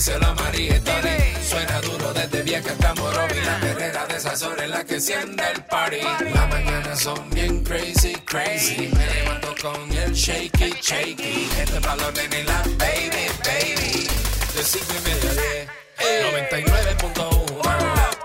díselo a María. Suena duro desde vieja hasta Morovi. La perrera de esas horas la que enciende el party. Las mañanas son bien crazy, crazy. Me levanto con el shaky, shaky. Este balón en la baby, baby. De cinco y media a diez. 99.1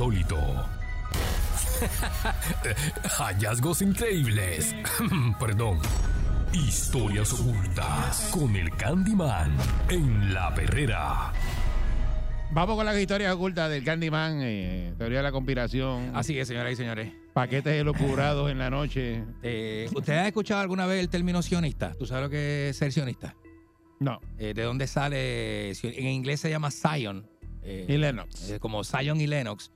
insólito. Hallazgos increíbles. Perdón. Historias ocultas con el Candyman en La Perrera. Vamos con las historias ocultas del Candyman, eh, teoría de la conspiración, Así es, señoras y señores. paquetes elocurados en la noche. Eh, ¿Usted ha escuchado alguna vez el término sionista? ¿Tú sabes lo que es ser sionista? No, Eh, ¿De dónde sale? En inglés se llama Zion. eh, y Lennox. eh, como Zion y Lennox.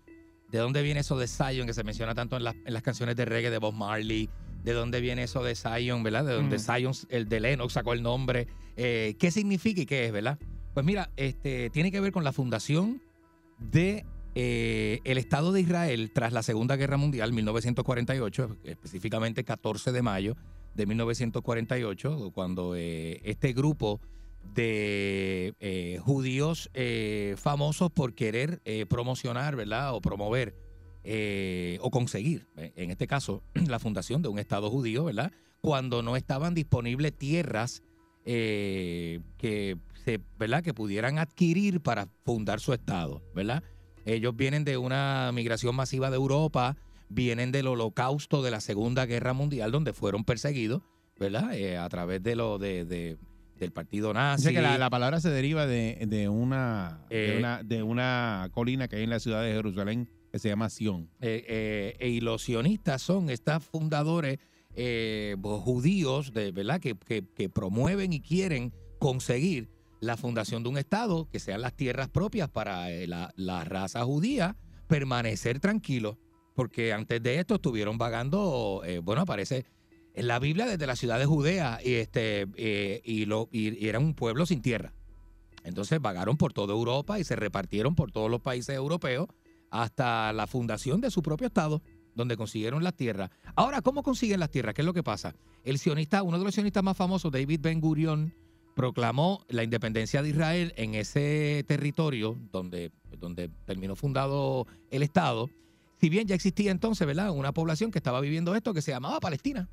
¿De dónde viene eso de Zion que se menciona tanto en, las- en las canciones de reggae de Bob Marley? ¿De dónde viene eso de Zion, verdad? De donde Mm. Zion, el de Lennox sacó el nombre. Eh, ¿Qué significa y qué es, verdad? Pues mira, este, tiene que ver con la fundación de eh, el Estado de Israel tras la Segunda Guerra Mundial, 1948, específicamente 14 de mayo de 1948, cuando eh, este grupo de eh, judíos eh, famosos por querer eh, promocionar, ¿verdad? O promover o conseguir, en este caso, la fundación de un Estado judío, ¿verdad? Cuando no estaban disponibles tierras que, ¿verdad? que pudieran adquirir para fundar su Estado, ¿verdad? Ellos vienen de una migración masiva de Europa, vienen del holocausto de la Segunda Guerra Mundial, donde fueron perseguidos, ¿verdad? A través de lo de- del partido nazi. Que la, la palabra se deriva de, de una, de, Eh. una, de una colina que hay en la ciudad de Jerusalén que se llama Sion. Eh, eh, y los sionistas son estos fundadores eh, judíos, de, ¿verdad? Que, que- que promueven y quieren conseguir la fundación de un Estado, que sean las tierras propias para la, la raza judía, permanecer tranquilos. Porque antes de esto estuvieron vagando, eh, bueno, aparece en la Biblia desde la ciudad de Judea, y, este, eh, y, lo, y- y era un pueblo sin tierra. Entonces vagaron por toda Europa y se repartieron por todos los países europeos hasta la fundación de su propio estado, donde consiguieron las tierras. Ahora, ¿cómo consiguen las tierras? ¿Qué es lo que pasa? El sionista, uno de los sionistas más famosos, David Ben Gurion, proclamó la independencia de Israel en ese territorio donde, donde terminó fundado el estado. Si bien ya existía entonces, ¿verdad? Una población que estaba viviendo esto que se llamaba Palestina.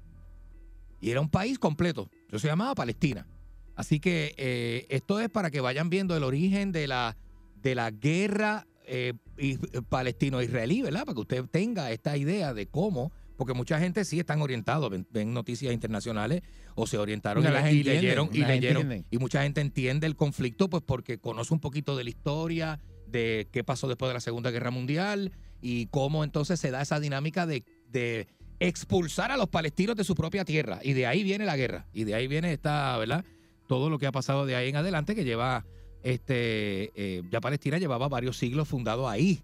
Y era un país completo. Eso se llamaba Palestina. Así que eh, esto es para que vayan viendo el origen de la, de la guerra eh, y- palestino-israelí, ¿verdad? Para que usted tenga esta idea de cómo, porque mucha gente sí están orientados, ven, ven noticias internacionales o se orientaron No, y, leyeron, y leyeron, y mucha gente entiende el conflicto pues porque conoce un poquito de la historia, de qué pasó después de la Segunda Guerra Mundial y cómo entonces se da esa dinámica de, de expulsar a los palestinos de su propia tierra. Y de ahí viene la guerra. Y de ahí viene esta, ¿verdad? Todo lo que ha pasado de ahí en adelante que lleva, este, eh, ya Palestina llevaba varios siglos fundado ahí.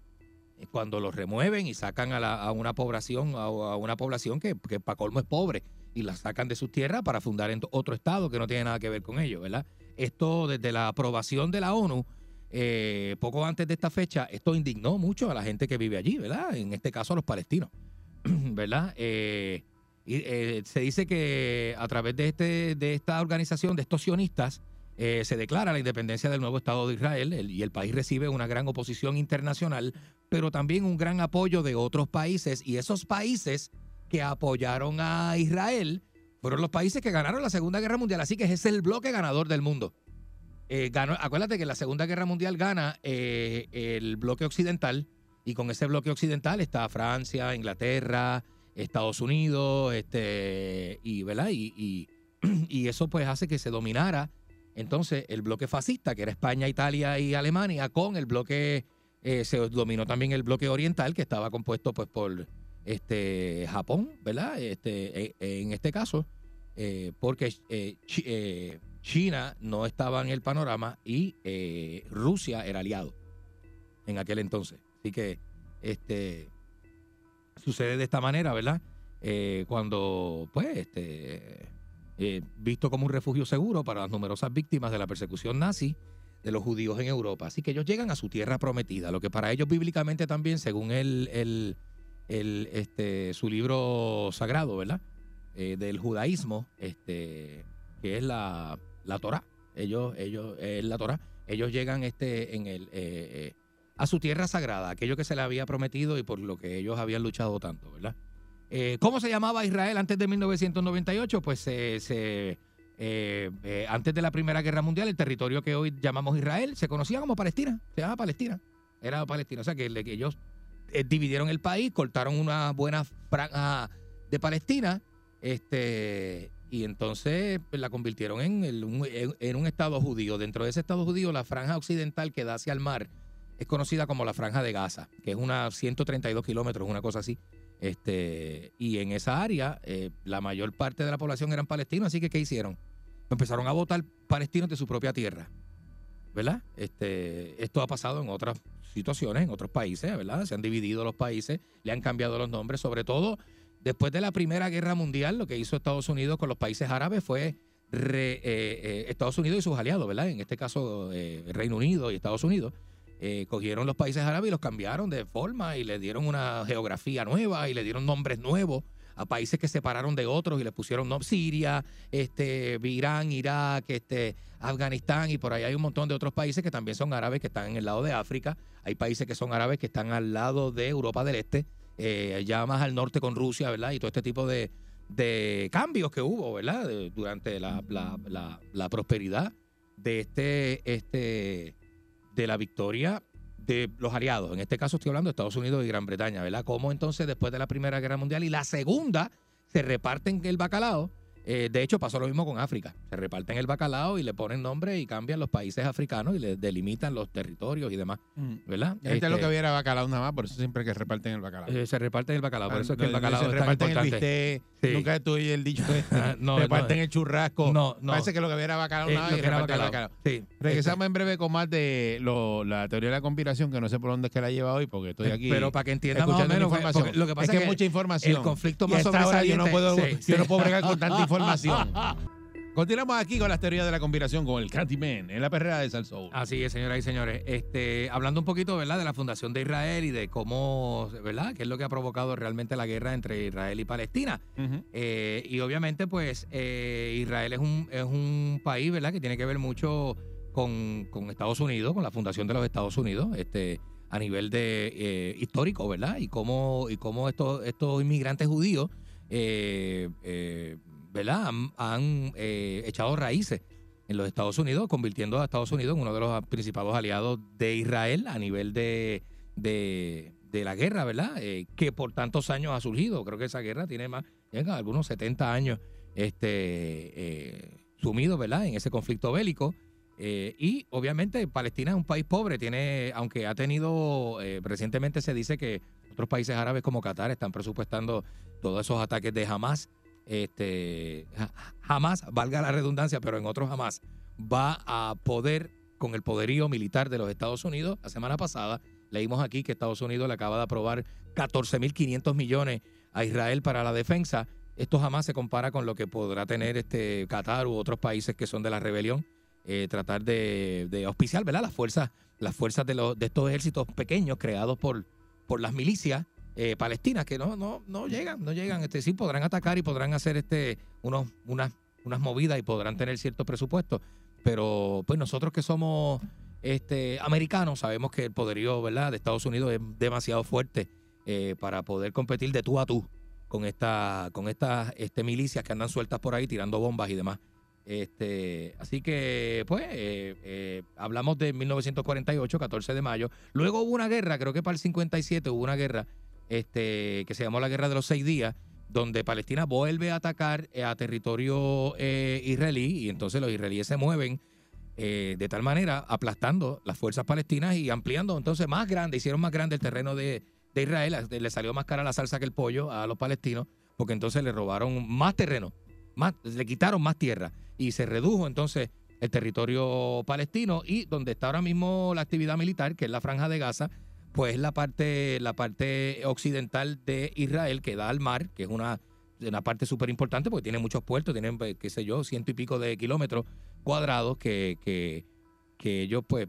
Eh, Cuando los remueven y sacan a, la- una población, a, a una población que, que para colmo es pobre, y la sacan de sus tierras para fundar en otro estado que no tiene nada que ver con ellos, ¿verdad? Esto desde la aprobación de la ONU, eh, poco antes de esta fecha, esto indignó mucho a la gente que vive allí, ¿verdad? En este caso a los palestinos, ¿verdad? Eh, eh, se dice que a través de, este, de esta organización, de estos sionistas, eh, se declara la independencia del nuevo Estado de Israel el- y el país recibe una gran oposición internacional, pero también un gran apoyo de otros países y esos países que apoyaron a Israel fueron los países que ganaron la Segunda Guerra Mundial, así que es el bloque ganador del mundo. Acuérdate que la Segunda Guerra Mundial gana el bloque occidental y con ese bloque occidental está Francia, Inglaterra, Estados Unidos, este, y, ¿verdad? Y, y- eso pues hace que se dominara entonces el bloque fascista, que era España, Italia y Alemania, con el bloque, eh, se dominó también el bloque oriental, que estaba compuesto pues por este Japón, ¿verdad? Este, eh, en este caso, eh, porque eh, Chi- China no estaba en el panorama y Rusia era aliado en aquel entonces. Así que este sucede de esta manera, ¿verdad? Eh, cuando, pues, este, eh, visto como un refugio seguro para las numerosas víctimas de la persecución nazi de los judíos en Europa. Así que ellos llegan a su tierra prometida, lo que para ellos bíblicamente también, según el, el, el, este, su libro sagrado, ¿verdad? Eh, del judaísmo, este, que es la, la Torah. Ellos, ellos, la Torah. Ellos llegan este, en el, a su tierra sagrada, aquello que se le había prometido y por lo que ellos habían luchado tanto, ¿verdad? Eh, ¿Cómo se llamaba Israel antes de 1998? Pues eh, se, eh, antes de la Primera Guerra Mundial, el territorio que hoy llamamos Israel se conocía como Palestina, se llama Palestina, era Palestina. O sea que, ellos dividieron el país, cortaron una buena franja de Palestina, este, y entonces pues, la convirtieron en, el- un, en- en un estado judío. Dentro de ese estado judío, la franja occidental que da hacia el mar es conocida como la franja de Gaza, que es una 132 kilómetros, una cosa así. Este, y en esa área, eh, la mayor parte de la población eran palestinos, así que ¿qué hicieron? Empezaron a votar palestinos de su propia tierra, ¿verdad? Este, esto ha pasado en otras situaciones, en otros países, ¿verdad? Se han dividido los países, le han cambiado los nombres, sobre todo después de la Primera Guerra Mundial, lo que hizo Estados Unidos con los países árabes fue eh, eh, Estados Unidos y sus aliados, ¿verdad? En este caso, Reino Unido y Estados Unidos eh, cogieron los países árabes y los cambiaron de forma y le dieron una geografía nueva y le dieron nombres nuevos a países que separaron de otros y le pusieron nombres Siria, este, Irán, Irak, este, Afganistán y por ahí hay un montón de otros países que también son árabes que están en el lado de África. Hay países que son árabes que están al lado de Europa del Este, eh, ya más al norte con Rusia, ¿verdad? Y todo este tipo de, de cambios que hubo, ¿verdad? Durante la, la- la- la prosperidad de este, este, de la victoria de los aliados. En este caso estoy hablando de Estados Unidos y Gran Bretaña, ¿verdad? Cómo entonces después de la Primera Guerra Mundial y la Segunda se reparten el bacalao. Eh, de hecho, pasó lo mismo con África. Se reparten el bacalao y le ponen nombre y cambian los países africanos y les delimitan los territorios y demás, ¿verdad? Este es lo que hubiera bacalao nada más, por eso siempre que reparten el bacalao. eh, se reparten el bacalao. Por eso es que el bacalao se es tan reparten el bistec, Sí. nunca oyes el dicho este, Ah, no, reparten no. el churrasco. No, no. Parece que lo que hubiera bacalao Eh, nada más y reparten el bacalao. Sí. Regresamos en breve con más de lo- la teoría de la conspiración, que no sé por dónde es que la lleva hoy, porque estoy aquí. Pero para que entiendan más o menos, lo que pasa es que es mucha información. el conflicto más sobresaliente- yo no puedo bregar con tanta información. Continuamos aquí con las teorías de la conspiración con el Candyman en la perrera de Salsoul. Así es, señoras y señores. Este, hablando un poquito, ¿verdad?, de la fundación de Israel y de cómo, ¿verdad?, qué es lo que ha provocado realmente la guerra entre Israel y Palestina. Eh, y obviamente, pues, eh, Israel es un, es un país, ¿verdad?, que tiene que ver mucho con, con Estados Unidos, con la fundación de los Estados Unidos, este, a nivel de eh, histórico, ¿verdad? Y cómo, y cómo estos, estos inmigrantes judíos, eh, eh, ¿verdad?, han, han, eh, echado raíces en los Estados Unidos, convirtiendo a Estados Unidos en uno de los principales aliados de Israel a nivel de, de, la guerra, ¿verdad? Eh, que por tantos años ha surgido. Creo que esa guerra tiene más, algunos 70 años este, eh, sumido, ¿verdad? En ese conflicto bélico. Y obviamente Palestina es un país pobre, tiene, aunque ha tenido, recientemente se dice que otros países árabes como Qatar están presupuestando todos esos ataques de Hamas. Este, ja- jamás, valga la redundancia, pero en otros jamás, va a poder, con el poderío militar de los Estados Unidos, la semana pasada leímos aquí que Estados Unidos le acaba de aprobar 14.500 millones a Israel para la defensa. Esto jamás se compara con lo que podrá tener este Qatar u otros países que son de la rebelión. eh, tratar de, de auspiciar, ¿verdad? Las fuerzas, las fuerzas de, los, de estos ejércitos pequeños creados por, por las milicias eh, palestinas que no, no, no llegan, no llegan. Este, sí podrán atacar y podrán hacer este unos, unas, unas movidas y podrán tener cierto presupuesto. Pero pues nosotros que somos este, americanos sabemos que el poderío, ¿verdad? de Estados Unidos es demasiado fuerte eh, para poder competir de tú a tú con esta, con estas este, milicias que andan sueltas por ahí tirando bombas y demás. Este, así que, pues, eh, eh, hablamos de 1948, 14 de mayo. Luego hubo una guerra, creo que para el 57 hubo una guerra este, que se llamó la Guerra de los Seis Días, donde Palestina vuelve a atacar eh, a territorio eh, israelí y entonces los israelíes se mueven eh, de tal manera aplastando las fuerzas palestinas y ampliando entonces más grande, hicieron más grande el terreno de, de Israel, le salió más cara la salsa que el pollo a los palestinos, porque entonces le robaron más terreno, más, le quitaron más tierra y se redujo entonces el territorio palestino y donde está ahora mismo la actividad militar, que es la franja de Gaza, pues la parte, la parte occidental de Israel que da al mar, que es una, una parte súper importante porque tiene muchos puertos, tienen, pues, qué sé yo, ciento y pico de kilómetros cuadrados que, que, que ellos, pues,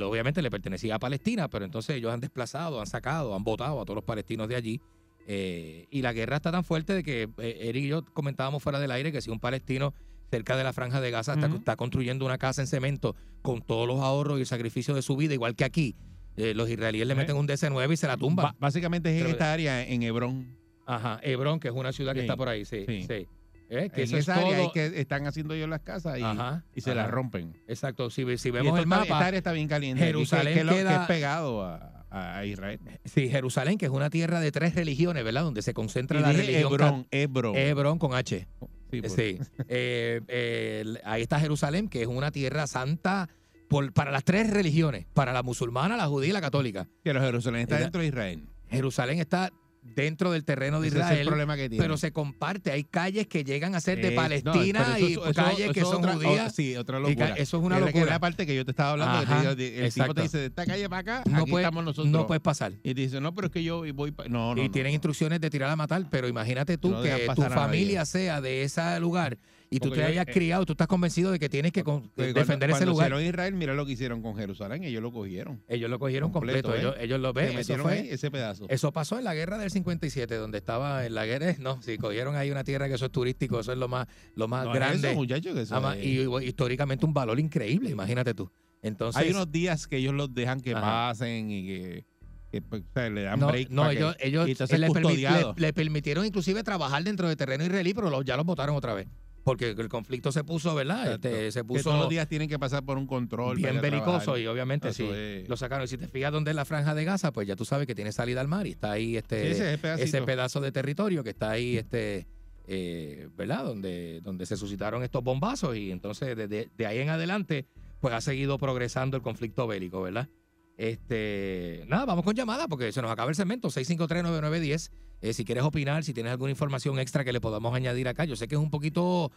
obviamente le pertenecía a Palestina, pero entonces ellos han desplazado, han sacado, han votado a todos los palestinos de allí. eh, y la guerra está tan fuerte de que eh, Eric y yo comentábamos fuera del aire que si un palestino cerca de la franja de Gaza está, Ujú. está construyendo una casa en cemento con todos los ahorros y el sacrificio de su vida, igual que aquí, eh, los israelíes le meten un DC-9 y se la tumban. Ba- básicamente es en esta área, en Hebrón. Ajá, Hebrón, que es una ciudad que está por ahí, sí. sí. sí. Eh, que En eso es esa área todo- que están haciendo ellos las casas y, Ajá, y se ajá. las rompen. Exacto, si, si vemos el está- mapa, esta área está bien caliente. que- Jerusalén que, queda- es pegado a, a- Israel. sí, Jerusalén, que es una tierra de tres religiones, ¿verdad? Donde se concentra Y la religión Hebrón, Hebrón. Hebrón con H. Sí, por- Sí. Eh, eh, ahí está Jerusalén, que es una tierra santa por- para las tres religiones, para la musulmana, la judía y la católica. Que los Jerusalén está dentro de Israel. Jerusalén está dentro del terreno de Ese es el Israel, problema que tiene. pero se comparte. Hay calles que llegan a ser de Eh, Palestina pero eso- y eso- calles eso que es son otra- judías. o- sí, otra locura. eso es una que locura. la parte que yo te estaba hablando. que Ajá, de- el exacto. tipo te dice, de esta calle para acá, no, aquí puede- estamos nosotros. no puedes pasar. Y te dice, no, pero es que yo voy pa-". No, no, y tienen instrucciones de tirar a matar, pero imagínate tú que tu familia sea de ese lugar y tú Porque te yo- hayas eh, criado, tú estás convencido de que tienes que con- Porque defender ese cuando lugar. hicieron Israel, mira lo que hicieron con Jerusalén, ellos lo cogieron. Ellos lo cogieron completo, ¿eh? ellos lo Se ven. Eso, metieron fue, ahí ese pedazo. eso pasó en la guerra del 57, donde estaba en la guerra. No, si cogieron ahí una tierra que eso es turístico, eso es lo más, lo más No es grande. eso, muchachos, que eso Ama- es- y históricamente un valor increíble, imagínate tú. Entonces, Hay unos días que ellos los dejan que Ajá. pasen y que, que, pues, o sea, le dan no, break. no, para que- ellos, ellos y entonces le, permi- custodiado. le- le permitieron inclusive trabajar dentro de terreno israelí, pero ya los votaron otra vez. Porque el conflicto se puso, ¿verdad? Este, se que todos puso los días tienen que pasar por un control. bien belicoso y obviamente Eso sí, es. lo sacaron. Y si te fijas dónde es la franja de Gaza, pues ya tú sabes que tiene salida al mar y está ahí este, Sí, ese es ese pedazo de territorio que está ahí, este, eh, ¿verdad? Donde, donde se suscitaron estos bombazos y entonces desde de ahí en adelante, pues ha seguido progresando el conflicto bélico, ¿verdad? Este, nada, vamos con llamada porque se nos acaba el segmento, 6539910. Eh, si quieres opinar, si tienes alguna información extra que le podamos añadir acá, yo sé que es un poquito,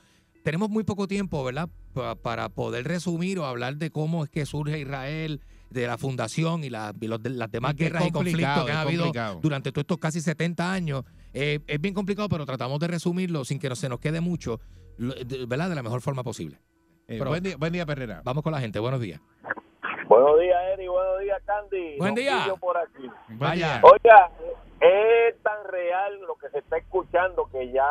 tenemos muy poco tiempo, ¿verdad? Pa- para poder resumir o hablar de cómo es que surge Israel, de la fundación y, la- y los de- las demás Es guerras y conflictos que ha habido complicado. durante todos estos casi 70 años. Eh, es bien complicado, pero tratamos de resumirlo sin que no, se nos quede mucho, ¿verdad? De la mejor forma posible. Eh, Pero- buen, día, buen día, Perrera. Vamos con la gente, buenos días. Buenos días, Eri. Buenos días, Candy. Buen día. Por aquí. Vaya. Oiga, es tan real lo que se está escuchando que ya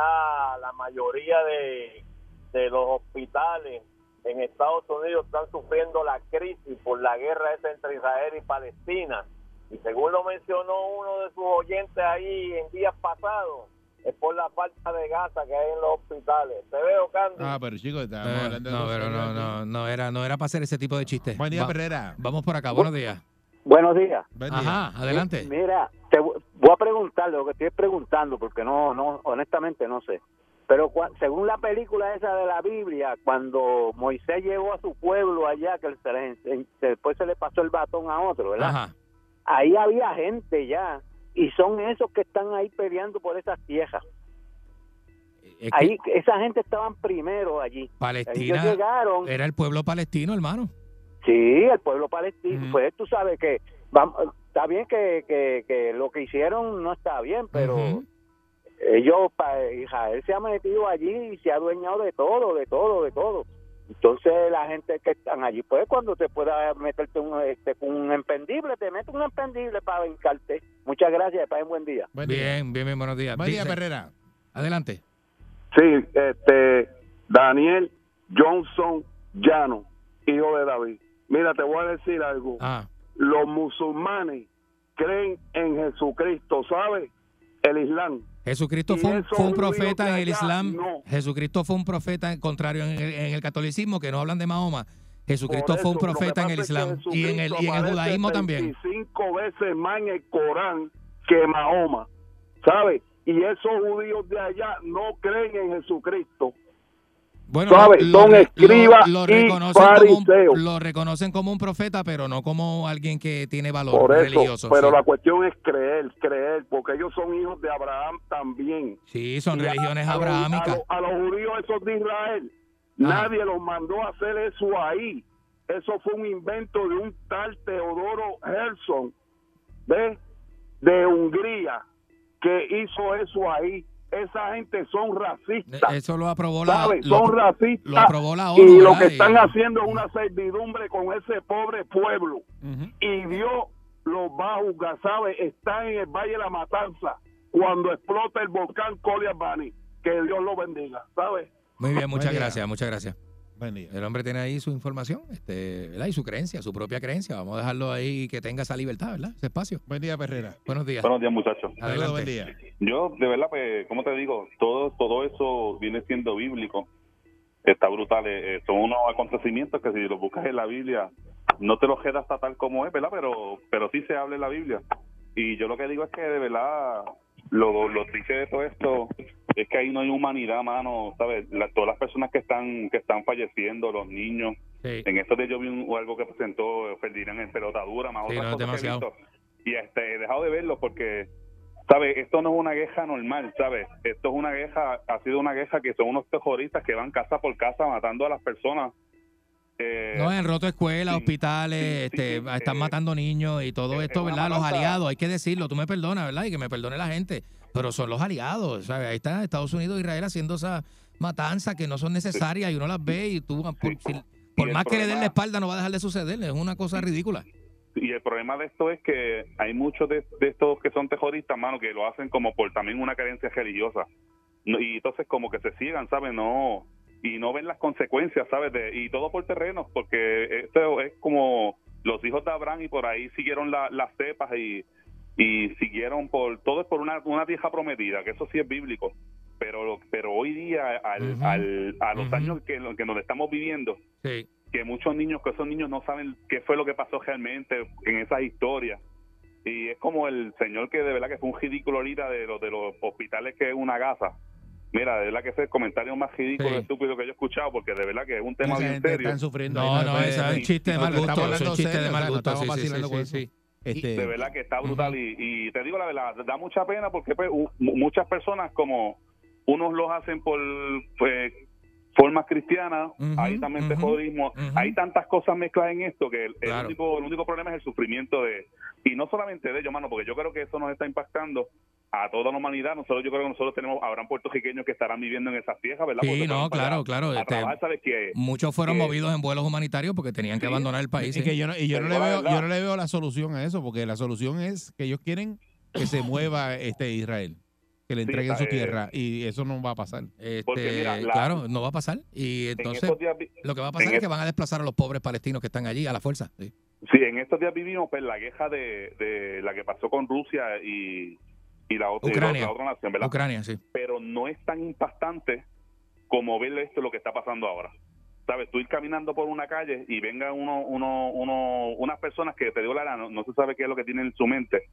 la mayoría de, de los hospitales en Estados Unidos están sufriendo la crisis por la guerra esa entre Israel y Palestina. Y según lo mencionó uno de sus oyentes ahí en días pasados, es por la falta de gasa que hay en los hospitales. ¿Te veo, Candy? Ah, pero chicos, Eh, hablando de no, pero no, no, no era, no era para hacer ese tipo de chistes. Buen día, Va- Perrera. Vamos por acá, buenos días. Buenos días. Buen día. Ajá, adelante. Mira, voy a preguntarle lo que estoy preguntando porque no, no, honestamente no sé. Pero según la película esa de la Biblia, cuando Moisés llegó a su pueblo allá, que se después se le pasó el batón a otro, ¿verdad? Ajá. Ahí había gente ya y son esos que están ahí peleando por esas tierras. Es que Ahí esa gente estaban primero allí. Ellos Palestina llegaron, era el pueblo palestino, hermano. sí, el pueblo palestino. Pues tú sabes que vamos, está bien que, que, que lo que hicieron no está bien, pero Ujú. ellos, pa- Israel se ha metido allí y se ha adueñado de todo, de todo, de todo. Entonces la gente que están allí, pues cuando te pueda meterte un, este, con un empendible, te mete un empendible para brincarte. Muchas gracias, pasen buen día. Buen día. Bien, bien, bien, buenos días. Buen día, Perrera. Adelante. Sí, este, Daniel Johnson Llano, hijo de David. Mira, te voy a decir algo. Ah, Los musulmanes creen en Jesucristo, ¿sabes? El Islam. Jesucristo fue fue un profeta en el Islam. no. Jesucristo fue un profeta contrario en el, en el catolicismo, que no hablan de Mahoma. Jesucristo Por fue un eso, profeta en el Islam y en el, y en el judaísmo también. 25 veces más en el Corán que Mahoma, ¿sabes? Y esos judíos de allá no creen en Jesucristo. Bueno, ¿Sabes? Son escribas lo y reconocen como fariseos. un, lo reconocen como un profeta, pero no como alguien que tiene valor Por eso, religioso. pero sí. la cuestión es creer, creer, porque ellos son hijos de Abraham también. Sí, son Y religiones a abrahámicas. A, los- judíos esos de Israel, nadie los mandó a hacer eso ahí. Eso fue un invento de un tal Teodoro Herzog, ¿ves? De Hungría, que hizo eso ahí. Esa gente son racistas. Eso lo aprobó la, ¿sabes? lo- Son racistas. lo aprobó la ONU, y lo que están Y- haciendo es una servidumbre con ese pobre pueblo. Y Dios los va a juzgar, ¿sabes? Están en el Valle de la Matanza cuando explota el volcán Coliabani. Que Dios lo bendiga, ¿sabes? Muy bien, muchas gracias, muchas gracias. Buen día. El hombre tiene ahí su información este, ¿verdad? y su creencia, su propia creencia. Vamos a dejarlo ahí que tenga esa libertad, ¿verdad? Ese espacio. Buen día, Perrera. Buenos días. Buenos días, muchachos. Adelante. buen día. Yo, de verdad, pues, como te digo, todo todo eso viene siendo bíblico. Está brutal. eh, eh, son unos acontecimientos que si los buscas en la Biblia, no te los queda hasta tal como es, ¿verdad? Pero, pero sí se habla en la Biblia. Y yo lo que digo es que, de verdad, lo, lo triste de todo esto es que ahí no hay humanidad, mano, ¿sabes? La- todas las personas que están que están falleciendo, los niños. Sí. En estos días yo vi un- algo que presentó Ferdinand en pelotadura, más Sí, otras no, es cosas que he demasiado. visto. Y este, he dejado de verlo porque, ¿sabes? Esto no es una guerra normal, ¿sabes? Esto es una guerra, ha sido una guerra que son unos terroristas que van casa por casa matando a las personas. Eh, No, han roto escuelas, sí, hospitales, sí, este, sí, están eh, matando niños y todo eh, esto, es una ¿verdad? Los aliados, hay que decirlo, tú me perdonas, ¿verdad? Y que me perdone la gente, pero son los aliados, ¿sabes? Ahí está Estados Unidos e Israel haciendo esas matanzas que no son necesarias y uno las ve y tú, por, si- más que le den la espalda, no va a dejar de suceder, es una cosa ridícula. Y el problema de esto es que hay muchos de, de estos que son terroristas, mano, que lo hacen como por también una creencia religiosa. Y entonces como que se sigan, ¿sabes? No y no ven las consecuencias, ¿sabes? De, y todo por terrenos, porque esto es como los hijos de Abraham y por ahí siguieron la- las cepas y, y siguieron por todo es por una, una tierra prometida, que eso sí es bíblico. Pero pero hoy día al, al- a los años que, que nos estamos viviendo, Sí. que muchos niños, que esos niños no saben qué fue lo que pasó realmente en esas historias. Y es como el señor que de verdad que fue un ridículo ahorita de los, de los hospitales que es una gasa. Mira, de verdad que ese es el comentario más ridículo Sí. y estúpido que yo he escuchado, porque de verdad que es un tema Esa bien gente serio. están sufriendo. No, no, es un chiste de mal gusto, es un chiste de mal gusto, sí, estamos sí, sí. Este, de verdad que está brutal y, y te digo la verdad, da mucha pena porque pues, muchas personas como unos los hacen por pues, formas cristianas, Ujú, hay también terrorismo, ujú. hay tantas cosas mezcladas en esto que el, el Claro. único el único problema es el sufrimiento de y no solamente de ellos, mano, porque yo creo que eso nos está impactando a toda la humanidad. Nosotros yo creo que nosotros tenemos habrán puertorriqueños que estarán viviendo en esas tierras, ¿verdad? Sí, Porque no, claro, claro, este. Que Muchos fueron que- movidos en vuelos humanitarios porque tenían que Sí. abandonar el país. y sí. que yo no, y yo no le veo, yo no le veo la solución a eso, porque la solución es que ellos quieren que se mueva este Israel, que le Sí, entreguen su eh, tierra, y eso no va a pasar. Este, Porque mira, la- claro, no va a pasar. Y en entonces días lo que va a pasar es- que van a desplazar a los pobres palestinos que están allí a la fuerza. Sí. Sí, en estos días vivimos pues, la queja de, de la que pasó con Rusia y, y la, otra, y la Ucrania. otra nación, ¿verdad? Ucrania, sí. Pero no es tan impactante como ver esto lo que está pasando ahora. ¿Sabes? Tú ir caminando por una calle y vengan uno, uno, uno, unas personas que te dio la gana, no, no se sabe qué es lo que tienen en su mente,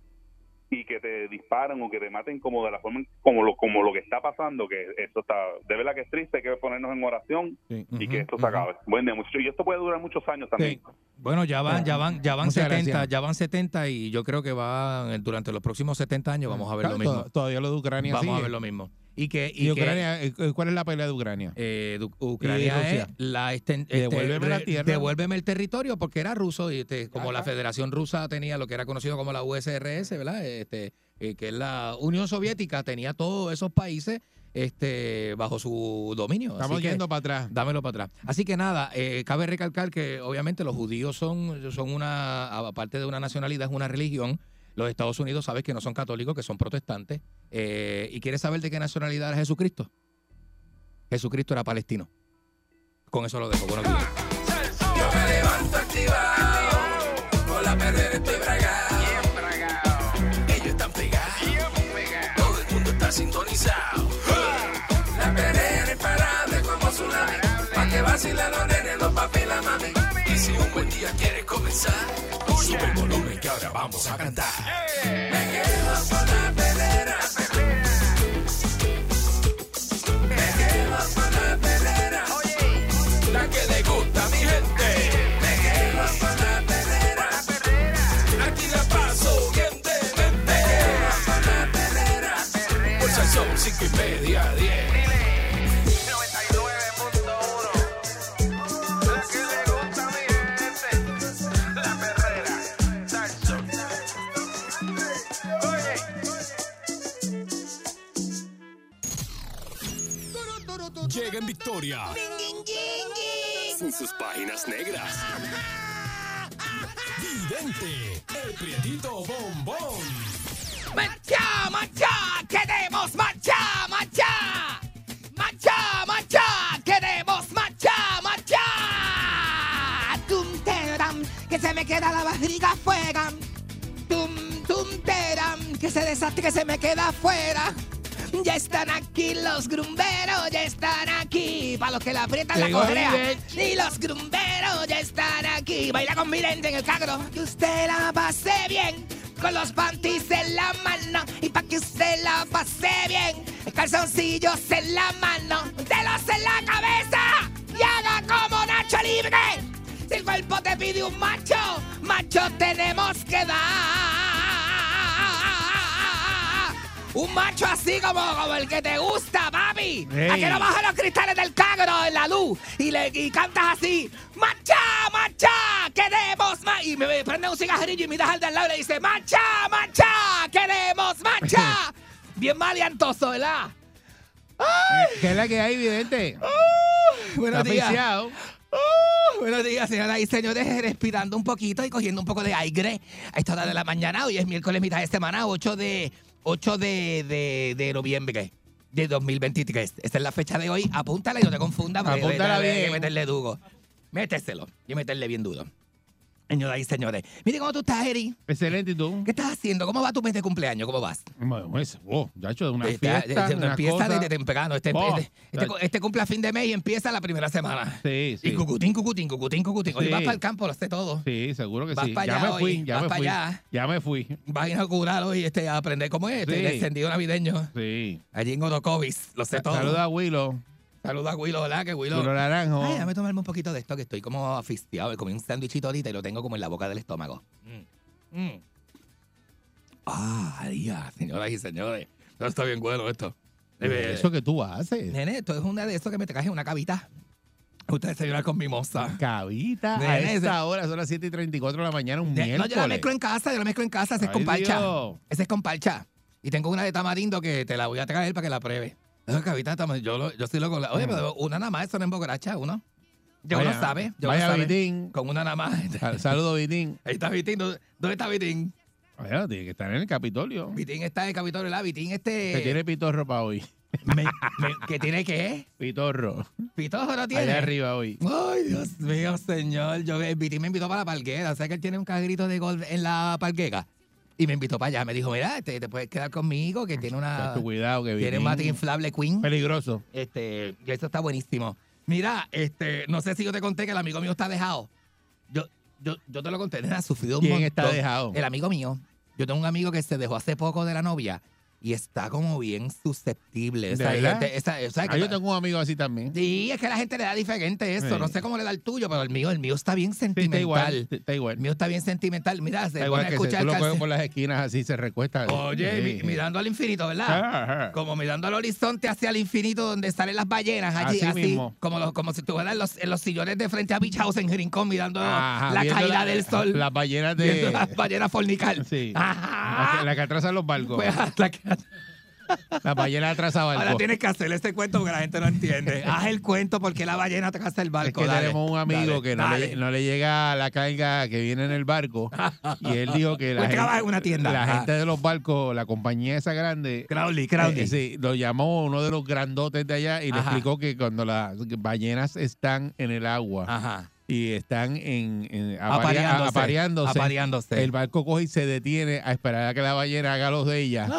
y que te disparan o que te maten como de la forma como lo como lo que está pasando que esto está de verdad que es triste hay que ponernos en oración Sí. y que esto se acabe buen día muchachos y esto puede durar muchos años también Bueno, ya van, ya van, ya van Muchas 70, gracias. ya van 70 y yo creo que van durante los próximos 70 años vamos a ver Claro, lo mismo. to- Todavía lo de Ucrania Vamos a ver lo mismo. Y que, Y, y que, Ucrania, eh, ¿cuál es la pelea de Ucrania? eh, Ucrania es la esten- este, Devuélveme la tierra. devuélveme el territorio porque era ruso y este, como la. Federación Rusa tenía lo que era conocido como la USRS, ¿verdad? Este, eh, que es la Unión Soviética, tenía todos esos países este, bajo su dominio. Estamos Así que- yendo para atrás. Dámelo para atrás. Así que nada, eh, cabe recalcar que obviamente los judíos son, son una, aparte de una nacionalidad, es una religión. Los Estados Unidos sabes que no son católicos, que son protestantes. Eh, ¿Y quieres saber de qué nacionalidad era Jesucristo? Jesucristo era palestino. Con eso lo dejo. Buenos días. Yo me levanto activado, con la perrera estoy bragado. Bien bragado. Ellos están pegados, Bien pegado. todo el mundo está sintonizado. La perrera es imparable como tsunami, pa' que vacilan los nenes, los papi y la mami. Y si un buen día quieres comenzar, sube el volumen que ahora vamos a cantar. Quedo historia. Sin sus páginas negras. Vidente, el prietito bombón. ¡Mancha, mancha! ¡Queremos mancha, mancha! ¡Mancha, mancha! ¡Queremos mancha, mancha! ¡Tum, teram! ¡Que se me queda la barriga afuera! ¡Tum, tum, teram! ¡Que se desastre, que se me queda afuera! Ya están aquí los grumberos, ya están aquí. Para los que la aprietan la correa. Y los grumberos ya están aquí. Baila con Vidente en el cagro. Que usted la pase bien. Con los panties en la mano. Y para que usted la pase bien. Calzoncillos en la mano. Delos en la cabeza. Y haga como Nacho Libre. Si el cuerpo te pide un macho, macho tenemos que dar. Un macho así como, como el que te gusta, papi. Ey. A que no baja los cristales del cagro en la luz y, le, y cantas así, ¡Macha, macha! ¡Queremos más! Y me, me prende un cigarrillo y miras al de al lado y le dice, ¡Macha, macha! ¡Queremos macha! Bien maleantoso, ¿verdad? ¿Qué es la que hay, vidente? Buenos Está días. Uh, buenos días, señoras y señores. Respirando un poquito y cogiendo un poco de aire a esta hora de la mañana. Hoy es miércoles, mitad de semana, 8 de, 8 de, de, de noviembre de 2023. Esta es la fecha de hoy. Apúntala y no te confundas. Apúntala hay que bien. meterle duro. Méteselo y meterle bien duro. Señoras y señores. Mire cómo tú estás, Eri. Excelente, ¿y tú? ¿Qué estás haciendo? ¿Cómo va tu mes de cumpleaños? ¿Cómo vas? Bueno, pues, oh, ya hecho una fiesta, una empieza cosa. desde temprano. Este, Oh, este, este, este cumple a fin de mes y empieza la primera semana. Sí, sí. Y cucutín, cucutín, cucutín, cucutín. Hoy Sí. vas para el campo, lo sé todo. Sí, seguro que Vas sí. pa' Ya allá me fui, ya vas me pa' fui. allá. Ya me fui. Vas a inaugurar hoy este, a aprender cómo es este, Sí. el encendido navideño. Sí. Allí en Orocovis, lo sé todo. Saluda a Willow. Saluda a Willow, ¿verdad? Que Willow. Willow Naranjo. Ay, déjame tomarme un poquito de esto que estoy como afistiado. Me comí un sándwichito ahorita y lo tengo como en la boca del estómago. Mm. Mm. Ah, ya, señoras y señores. Esto está bien bueno esto. Eh, Eso que tú haces. Nene, esto es una de esos que me traje una cavita. Usted desayunar con mimosa. Cabita. A Nene, hora son las 7 y 34 de la mañana, un Ne- No, yo la mezclo en casa, yo la mezclo en casa, ese es con parcha. Ese es con parcha. Y tengo una de tamarindo que te la voy a traer para que la pruebe. Yo, lo- yo sí lo Oye, pero una nada más, eso no embogracha, uno. Yo Vaya- no sabe. Yo vaya no sabe. Vitín. Con una nada más. Sal- Saludos, Vitín. Ahí está Vitín. ¿Dónde está Vitín? Bueno, tiene que estar en el Capitolio. Vitín está en el Capitolio, ¿verdad? Vitín este... Que tiene pitorro para hoy. me- me- ¿Que tiene qué? Pitorro. ¿Pitojo no tiene? Allá arriba hoy. Ay, Dios mío, señor. Yo, el Vitín me invitó para la parguera. O sea que él tiene un cagrito de golf en la parguera. Y me invitó para allá. Me dijo, mira, te, te puedes quedar conmigo, que tiene una... Cuidado, que Tiene un mate inflable Queen. Peligroso. Este, y eso está buenísimo. Mira, este, no sé si yo te conté que el amigo mío está dejado. Yo, yo, yo te lo conté, nena, ha sufrido un ¿Quién montón. está dejado? El amigo mío. Yo tengo un amigo que se dejó hace poco de la novia y está como bien susceptible. ¿De Esa gente- esa- Ah, yo la- tengo un amigo así también. Sí, es que la gente le da diferente eso. Sí. No sé cómo le da el tuyo, pero el mío, el mío está bien Sí, está igual. sentimental. Está igual. el mío está bien sentimental. Mira, se igual a escuchar tú lo por las esquinas así, se recuesta. Oye, Sí. mirando al infinito, ¿verdad? Ajá. Como mirando al horizonte hacia el infinito donde salen las ballenas allí, Así así, mismo. como, los, como si estuvieran en los, en los sillones de frente a Beach House en Rincón mirando Ajá, la caída la- del sol. Las ballenas de. las ballenas fornicar. Sí. Ajá. La que, la que atrasan los barcos. Pues, hasta que- Las ballenas atrasan ahora barcos. tienes que hacer ese cuento porque la gente no entiende. Haz el cuento porque la ballena atrasa el Es barco. que dale, tenemos un amigo dale, que no le, no le llega la carga que viene en el barco. y él dijo que la, Pues gente, trabaja en una tienda. la Ah. gente de los barcos, la compañía esa grande, Crowley, Crowley. eh, sí, lo llamó uno de los grandotes de allá y le explicó que cuando las ballenas están en el agua Ajá. Y están en, en- Apareándose. apareándose, Apareándose. el barco coge y se detiene a esperar a que la ballena haga los de ella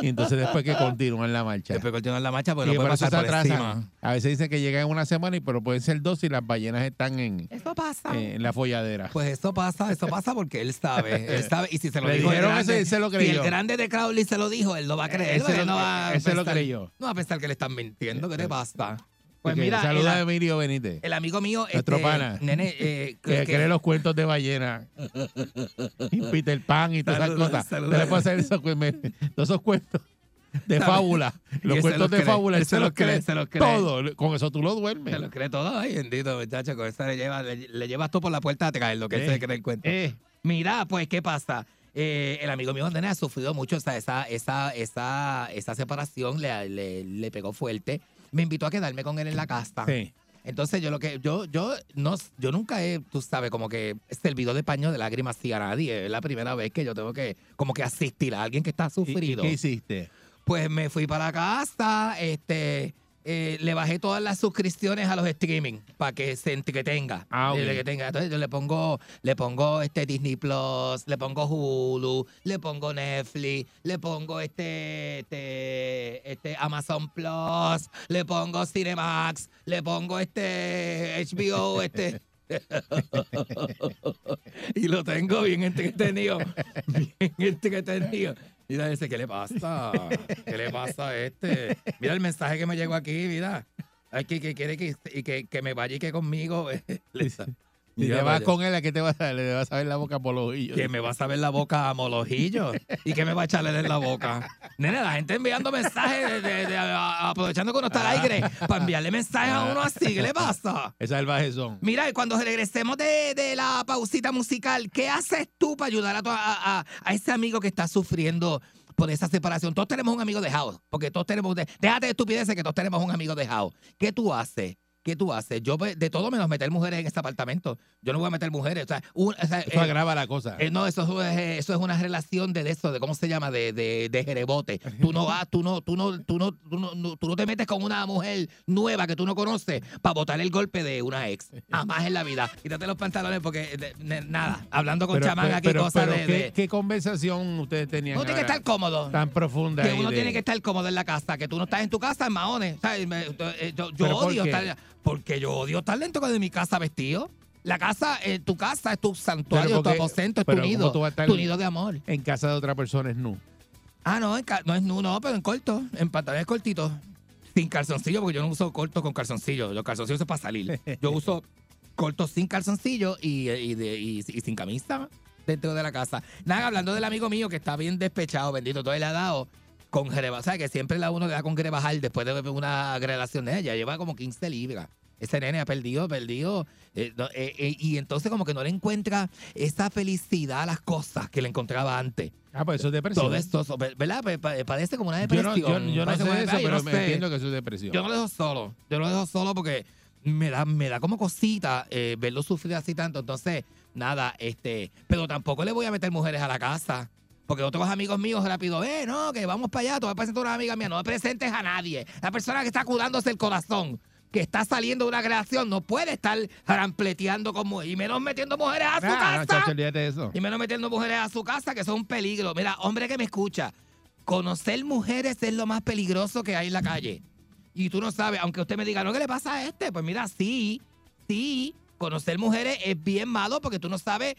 y entonces después que continúan la marcha. Después continúan la marcha, pues Y no puede pasar por atrasan. encima. A veces dicen que llegan en una semana, y pero pueden ser dos si las ballenas están en, Eso pasa. eh, en la folladera. Pues eso pasa, eso pasa porque él sabe, él sabe, y si se lo Le dijo el dijeron grande, eso y él se lo si creyó. el grande de Crowley se lo dijo, él lo va a creer, Él se porque lo- no va a él se lo pensar- creyó. No va a pensar que le están mintiendo, ¿qué te pasa? Pues mira, saluda a Emilio Benítez, el amigo mío, Nuestro este, pana. nene, eh, que, que- cree los cuentos de ballena. y Peter Pan y todas esas cosas. saluda. Le puede hacer esos, todos esos cuentos de fábula. Los él cuentos los de cree, fábula, él se los cree. se los cree. Todo. Con eso tú lo duermes. se lo cree todo, ay bendito muchacho, con eso le, lleva, le, le llevas tú por la puerta a traer lo que él Eh, se cree el cuento. Eh, Mira, pues, ¿qué pasa? Eh, el amigo mío nene, ha sufrido mucho esa, esa, esa, esa, esa separación, le, le, le pegó fuerte. Me invitó a quedarme con él en la casa. Sí. Entonces yo lo que yo yo no yo nunca he, tú sabes, como que servido de paño de lágrimas sí a nadie. Es la primera vez que yo tengo que como que asistir a alguien que está ¿Y- y sufrido. ¿Qué hiciste? Pues me fui para casa, este eh, le bajé todas las suscripciones a los streaming para que se entretenga. Ah. Eh, que tenga. Entonces yo le pongo, le pongo este Disney Plus, le pongo Hulu, le pongo Netflix, le pongo este, este, este Amazon Plus, le pongo Cinemax, le pongo este HBO, este. y lo tengo bien entretenido. Bien entretenido. Mira ese, ¿qué le pasa? ¿Qué le pasa a este? Mira el mensaje que me llegó aquí, mira. Ay, que, que quiere que, que, que me vaya y que conmigo. Mira te vas con él, ¿a qué te vas a Le vas a ver la boca por los ojillos. que me va a saber la boca a molojillo y que me va a echarle en la boca. Nene, la gente enviando mensajes, de- de- de- a- aprovechando que uno está al aire, para enviarle mensajes a uno así. ¿Qué le pasa? Esas salvajes son. Mira, y cuando regresemos de, de la pausita musical, ¿qué haces tú para ayudar a, tu- a, a- a ese amigo que está sufriendo por esa separación? Todos tenemos un amigo dejado, porque todos tenemos... de- déjate de estupideces que todos tenemos un amigo dejado. ¿Qué tú haces? ¿Qué tú haces? Yo pues, de todo menos meter mujeres en este apartamento. Yo no voy a meter mujeres. O sea, un- o sea, Eso eh, agrava la cosa. eh, no, eso es, eh, eso es una relación de eso, de cómo se llama, de, de, de jerebote. Tú no vas, tú no, tú no, tú no, tú no, tú no te metes con una mujer nueva que tú no conoces para botar el golpe de una ex. Jamás en la vida. Quítate los pantalones porque de- de- nada. Hablando con Pero- chamán pero- aquí pero- cosas de, ¿qué, conversación ustedes tenían? Uno tiene que estar cómodo. Tan profunda. Que uno tiene que estar cómodo en la casa, que tú no estás en tu casa en eh, Yo, yo ¿Pero por odio estar, porque yo odio estar dentro de mi casa vestido. La casa, eh, tu casa es tu santuario, tu aposento, es tu pero ¿cómo nido, tu nido de amor. En casa de otra persona es nu. Ah, no, en no es nu, no, pero en corto, en pantalones cortitos. Sin calzoncillo, porque yo no uso corto con calzoncillo. Los calzoncillos son para salir. Yo uso corto sin calzoncillo y, y, de- y- y sin camisa dentro de la casa. Nada, hablando del amigo mío que está bien despechado, bendito, todo le ha dado con Jereba. ¿Sabes? Que siempre la uno le da con Grebajar después de una relación de ella. Lleva como 15 libras. Ese nene ha perdido, perdido. eh, no, eh, eh, y entonces como que no le encuentra esa felicidad a las cosas que le encontraba antes. Ah, pues eso es depresión. Todo esto, ¿verdad? Pa- pa- Parece como una yo depresión. no, yo, yo no sé eso, yo pero no me sé. entiendo que eso es depresión. Yo no lo dejo solo. Yo no lo dejo solo porque me da, me da como cosita verlo sufrir así tanto. Entonces, nada, este, pero tampoco le voy a meter mujeres a la casa. Porque otros amigos míos rápido, eh, no, que vamos para allá, te voy a presentar a una amiga mía. No me presentes a nadie. La persona que está curándose el corazón, que está saliendo de una relación, no puede estar rampleteando con mujeres. Y menos metiendo mujeres a su Ah, no, casa. chacho, olvídate de eso. Y menos metiendo mujeres a su casa, que son un peligro. Mira, hombre que me escucha, conocer mujeres es lo más peligroso que hay en la calle. Y tú no sabes, aunque usted me diga, ¿no qué le pasa a este? Pues mira, sí, sí, conocer mujeres es bien malo porque tú no sabes,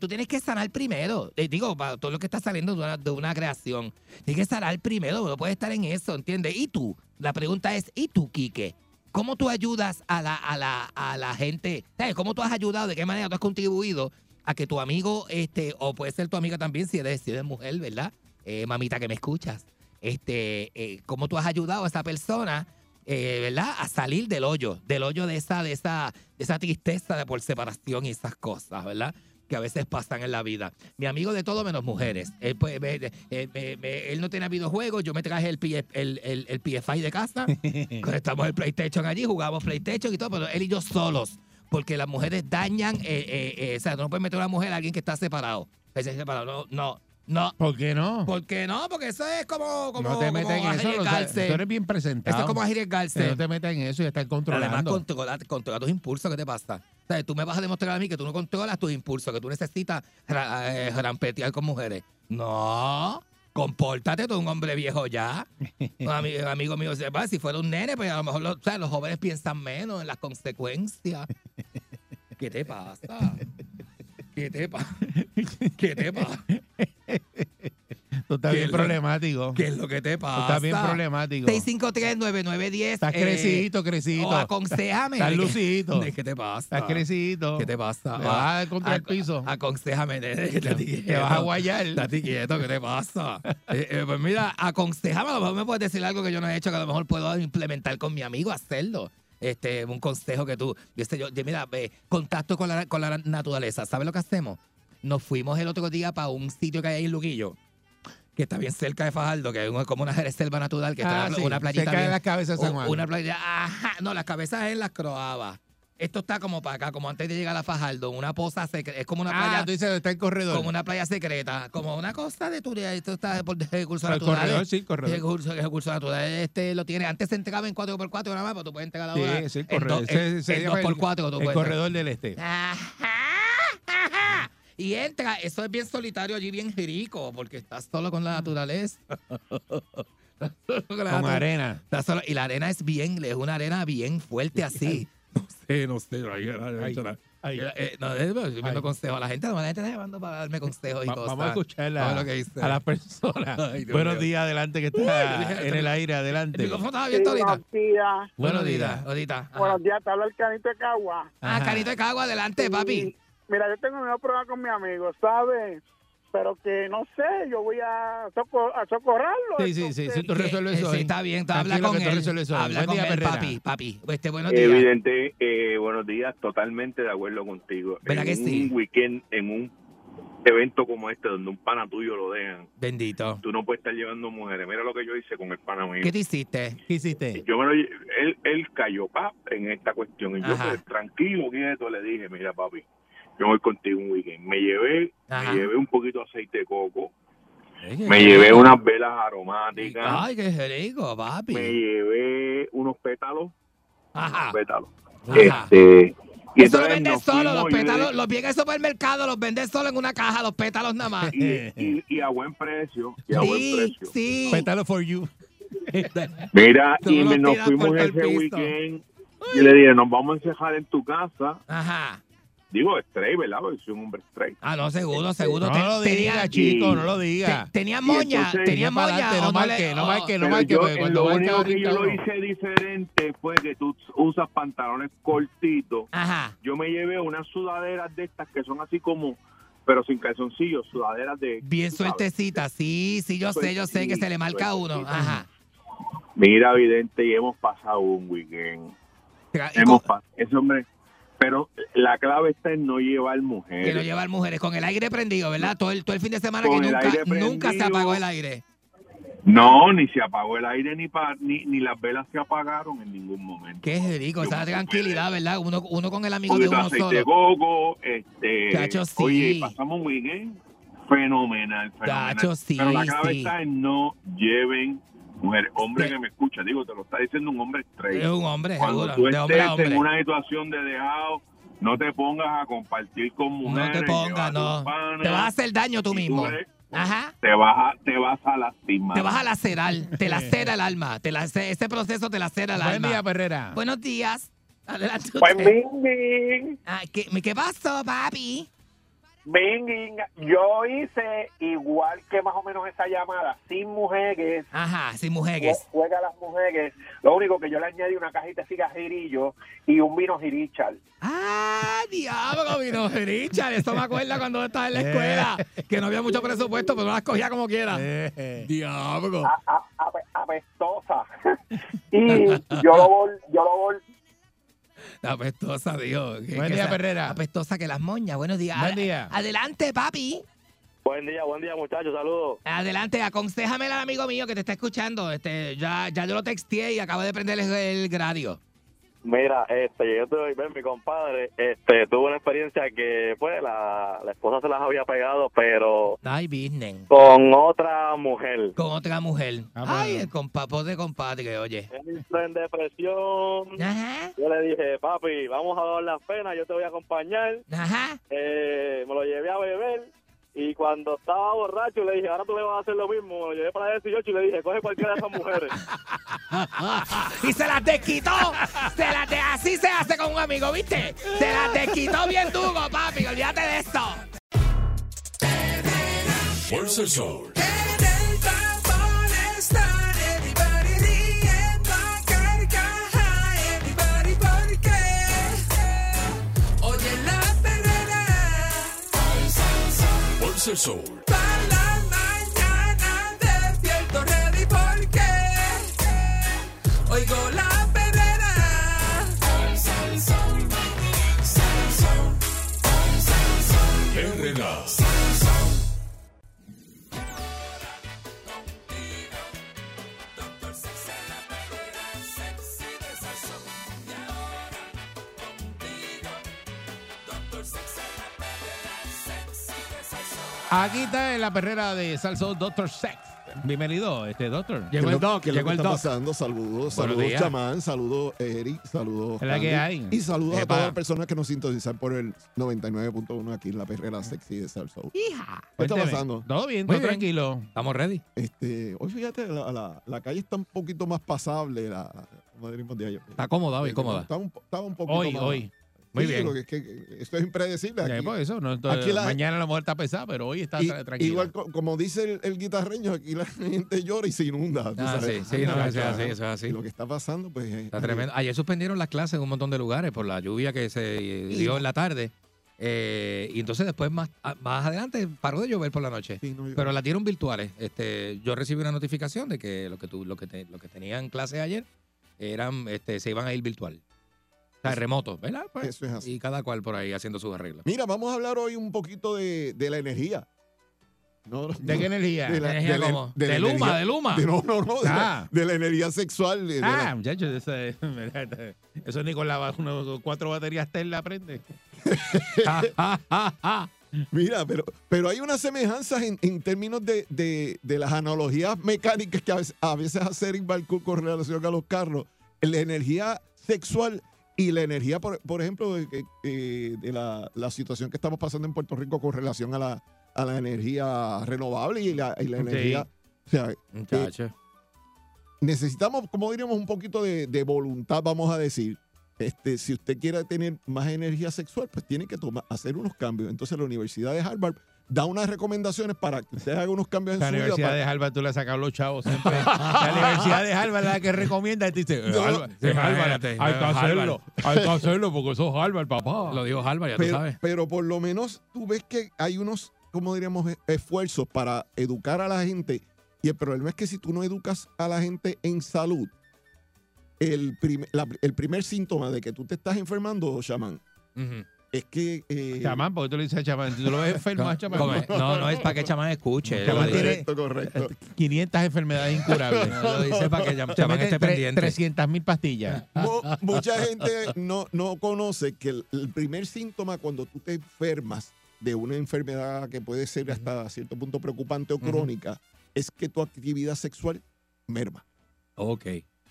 tú tienes que sanar primero. Eh, digo, para todo lo que está saliendo de una, de una creación, tienes que sanar primero, no puedes estar en eso, ¿entiendes? ¿Y tú? La pregunta es, ¿y tú, Quique? ¿Cómo tú ayudas a la, a la, a la gente? ¿Sabes? ¿Cómo tú has ayudado? ¿De qué manera tú has contribuido a que tu amigo, este, o puede ser tu amiga también, si eres, si eres mujer, ¿verdad? Eh, mamita que me escuchas. Este, eh, ¿cómo tú has ayudado a esa persona, eh, ¿verdad? A salir del hoyo, del hoyo de esa, de esa, de esa tristeza de por separación y esas cosas, ¿verdad? que a veces pasan en la vida. Mi amigo de todo menos mujeres. Él, pues, me- eh, me- me- él no tenía videojuegos, yo me traje el, P- el, el, el PFI de casa, conectamos el PlayStation allí, jugamos PlayStation y todo, pero él y yo solos, porque las mujeres dañan, eh, eh, eh, o sea, no puedes meter a una mujer a alguien que está separado. Separado. No, no, no. ¿Por qué no? ¿Por qué no? Porque eso es como, como, no te metas en eso. o sea, arriesgarse. tú eres bien presentado. Esto es como arriesgarse. No te metas en eso y estar Además, controlando. controla, controla tus impulsos, ¿qué te pasa? O sea, tú me vas a demostrar a mí que tú no controlas tus impulsos, que tú necesitas eh, rampetear con mujeres. No, compórtate, tú eres un hombre viejo ya. Un ami- un amigo mío dice, "Va, si fuera un nene, pues a lo mejor o sea, los jóvenes piensan menos en las consecuencias. ¿Qué te pasa? ¿Qué te pasa? ¿Qué te pasa? Tú estás ¿Qué bien problemático. ¿Qué es lo que te Tú pasa? estás bien problemático. 653-9910. Estás eh, crecidito, crecidito. O aconsejame. Estás ¿De qué- lucidito. ¿De qué te pasa? Estás crecidito. ¿Qué te pasa? Te vas a contra el Ac- piso. Aconsejame, Te, vas a guayar. Estate quieto, ¿qué te pasa? Eh, eh, pues mira, aconsejame, a lo mejor me puedes decir algo que yo no he hecho, que a lo mejor puedo implementar con mi amigo, hacerlo. Este, un consejo que tú, viste, yo, mira, ve, contacto con la, con la naturaleza. ¿Sabes lo que hacemos? Nos fuimos el otro día para un sitio que hay ahí en Luquillo. que está bien cerca de Fajardo, que es como una reserva natural, que está Ah, una, sí, una playita cerca de las cabezas San Juan. Una playa, ajá, no, las cabezas en las croabas. Esto está como para acá, como antes de llegar a Fajardo, una poza secreta, es como una Ah, playa, tú dices, está el corredor. como una playa secreta, como una costa de turismo, esto está por recursos el naturales. corredor, sí, el corredor. Recursos, recursos naturales, este lo tiene, antes se entregaba en 4x4 nada más, pero tú puedes entregar ahora Sí, sí, el corredor. se el- 2x4 tú El puedes corredor del este. Ajá, ajá. Y entra, eso es bien solitario allí, bien rico, porque estás solo con la naturaleza. Estás solo con la arena. Estás solo- y la arena es bien, es una arena bien fuerte así. No sé, no sé. ahí- ahí- ahí- Ay. Eh, eh, no, eh, estoy viendo consejos a la gente. La gente está llamando para darme consejos y Va- cosas. vamos a escuchar Vamos a a, ver lo que dice. a las personas. Ay, Dios Buenos mío. días, adelante, que Uy, está dije, en el aire, El adelante. micrófono estaba abierto ahorita. Buenos días. Buenos días. días, ahorita. Buenos días, te habla el canito de Cagua. Ah. Canito de Cagua, adelante, papi. Mira, yo tengo una prueba con mi amigo, ¿sabes? Pero que no sé, yo voy a, soco- a socorrerlo. Sí, sí, sí, sí, tú resuelves eh, eso. sí, está bien, tú habla con él. Habla Buen con día, él, papi, papi. Este, buenos días. Evidente, eh, buenos días, totalmente de acuerdo contigo. ¿Verdad en que un sí? weekend, en un evento como este, donde un pana tuyo lo dejan, Bendito. tú no puedes estar llevando mujeres. Mira lo que yo hice con el pana mío. ¿Qué te hiciste? ¿Qué hiciste? Yo me lo él, él cayó pap en esta cuestión y yo pues, tranquilo, quieto, le dije, mira papi, yo voy contigo un weekend. Me llevé, Ajá. me llevé un poquito de aceite de coco, me llevé unas velas aromáticas, Ay, qué rico, papi. me llevé unos pétalos, Ajá. pétalos. Ajá. Este, y Eso lo vendes solo, los pétalos, dije, los vienes al supermercado, los vendes solo en una caja, los pétalos nada más. y, y- y a buen precio, y a buen Sí, precio. sí. Pétalo for you. Mira, Tú y nos fuimos ese piso. weekend y le dije, nos vamos a encejar en tu casa. Ajá. Digo, straight, ¿verdad? Porque soy un hombre straight. Ah, no, seguro, seguro. No Te- lo tenía- diga, chico, no lo te- diga. tenía moña, entonces, tenía moña. adelante, no marque, no marque, no marque, lo marca único que yo lo hice diferente fue que tú usas pantalones cortitos. Ajá. Yo me llevé unas sudaderas de estas que son así como, pero sin calzoncillos, sudaderas de... Bien tú sabes. sueltecita, sí, sí, yo sé, yo sé que se le marca a uno. Ajá. Mira, evidente, y hemos pasado un weekend. Hemos pasado, ese hombre... Pero la clave está en no llevar mujeres. que no llevar mujeres con el aire prendido, ¿verdad? Todo el, todo el fin de semana Con que nunca, nunca se apagó el aire. No, ni se apagó el aire, ni, pa- ni, ni las velas se apagaron en ningún momento. Qué rico, esa tranquilidad, ¿verdad? Uno, uno con el amigo de de uno aceite de solo. coco, este, Chacho, sí. oye, pasamos un weekend fenomenal, fenomenal. Chacho, sí, Pero la clave sí. está en no lleven mujeres. Hombre Sí. que me escucha, digo, te lo está diciendo un hombre straight. Es un hombre, Cuando seguro, tú hombre estés hombre. en una situación de dejado, no te pongas a compartir con No mujeres. te pongas, no. panas, Te vas a hacer daño tú mismo. eres- Ajá. Te vas a, te vas a lastimar. Te vas a lacerar, te lacera el alma. Te lace- ese proceso te lacera el Buen alma. día, Perrera. Buenos días. Adelante. Pues Ah, ¿qué, ¿Qué pasó, papi? Ming, yo hice igual que más o menos esa llamada, sin mujeres, Ajá, sin mujeres. juega a las mujeres, lo único que yo le añadí una cajita de cigarrillos y un vino girichal. Ah, diablo, vino Richard. Eso me acuerda cuando estaba en la escuela. Que no había mucho presupuesto, pero las cogía como quiera. Eh, Diablo. a- a- ape- apestosa. y yo lo vol, yo lo Apestosa, Dios. Buen que día, Perrera. Apestosa que las moñas. Buenos días. Buen día. Adelante, papi. Buen día, buen día, muchachos. Saludos. Adelante, aconséjame al amigo mío que te está escuchando. Este, ya, ya yo lo texteé y acabo de prender el, el radio. Mira, este, yo te ver mi compadre, este, tuvo una experiencia que, pues, la, la esposa se las había pegado, pero Ay, business. con otra mujer. Con otra mujer. Ah, Ay, bueno. el compa, de compadre, oye. Él en depresión. Ajá, Yo le dije, papi, vamos a dar las penas, yo te voy a acompañar. ajá. Eh, me lo llevé a beber y cuando estaba borracho le dije, ahora tú le vas a hacer lo mismo. Lo llevé para 18 y le dije, coge cualquiera de esas mujeres. y se las desquitó. Se las de- así se hace con un amigo, ¿viste? Se las desquitó bien duro, papi. Olvídate de esto. Fuerza el Sol. El Sol. para la mañana despierto ready porque oigo Aquí está en la perrera de Salso Doctor Sex. Bienvenido, este doctor. Llegó el doc, ¿Qué es lo llegó el está doc. pasando? Saludos, saludos chamán, saludos Eric, saludos Es la que hay. y saludos a todas las personas que nos sintonizan por el 99.1 aquí en la perrera sexy de Salsa. ¿Qué está pasando? Todo bien, Muy todo tranquilo. Estamos ready. Este, hoy fíjate, la, la- la calle está un poquito más pasable, la, ayer. Está cómoda hoy, cómoda. Estaba un, estaba un poquito Hoy, más- hoy. Muy bien. que que esto es impredecible. Aquí, por eso, no, entonces, aquí la- mañana a lo mejor está pesada, pero hoy está y- tra- tranquila. igual co- como dice el, el guitarreño, aquí la gente llora y se inunda. Ah, sí, sí, no, eso es así, eso es así. Lo que está pasando, pues. es- Está tremendo. Ayer suspendieron las clases en un montón de lugares por la lluvia que se dio en la tarde. Eh, y entonces después más, a- más adelante paró de llover por la noche. Sí, no, Pero las dieron virtuales. Este, yo recibí una notificación de que lo que tú, lo que te- lo que tenían clases ayer eran, este, se iban a ir virtual. Sea, remoto, ¿verdad? Pues, Eso es así. y cada cual por ahí haciendo sus arreglos. Mira, vamos a hablar hoy un poquito de, de la energía. No, ¿De no, qué energía? de la- ¿Energía de la- de la ¿De Luma, energía- de Luma? no, no, no, de, la, Ah. de la energía sexual. Ah, muchachos, eso, es- eso ni con la, uno- cuatro baterías Tesla aprende. Mira, pero, pero hay unas semejanzas en, en términos de, de- de las analogías mecánicas que a veces, a veces hace con relación a los carros. La energía sexual y la energía, por, por ejemplo, de, eh, de la, la situación que estamos pasando en Puerto Rico con relación a la, a la energía renovable y la, y la Sí. energía. O sea, Muchacho. necesitamos, como diríamos, un poquito de, de voluntad, vamos a decir. Este, si usted quiere tener más energía sexual, pues tiene que tomar, hacer unos cambios. Entonces la Universidad de Harvard da unas recomendaciones para que usted haga unos cambios en La su vida. Universidad para- de Harvard tú le has sacado los chavos siempre. la Universidad de Harvard es la que recomienda y te dice, No, Harvard, sí, Harvard, imagínate, hay que hacerlo, hay que hacerlo porque eso es Harvard, papá. Lo dijo Harvard, ya tú pero, sabes. pero por lo menos tú ves que hay unos, como diríamos, e- esfuerzos para educar a la gente. Y el problema es que si tú no educas a la gente en salud, el, prim- la- el primer síntoma de que tú te estás enfermando, chamán, Ujú. Es que... eh, Chamán, porque tú le dices a chamán, si tú lo ves enfermo a chamán. No, no es para que chamán escuche. Chamán tiene- Correcto, correcto. 500 enfermedades incurables. lo dice para que chamán esté pendiente. 300 mil pastillas. Mu- mucha gente no, no conoce que el, el primer síntoma cuando tú te enfermas de una enfermedad que puede ser hasta cierto punto preocupante o crónica es que tu actividad sexual merma. Ok.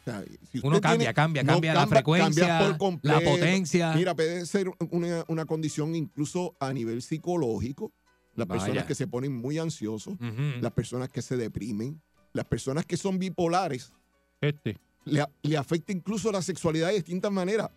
O sea, si Uno cambia, tiene- cambia, no cambia la frecuencia, cambia por la completo. potencia. Mira, puede ser una, una condición incluso a nivel psicológico. Las Vaya. personas que se ponen muy ansiosos, las personas que se deprimen, las personas que son bipolares, Este. le, le afecta incluso la sexualidad de distintas maneras.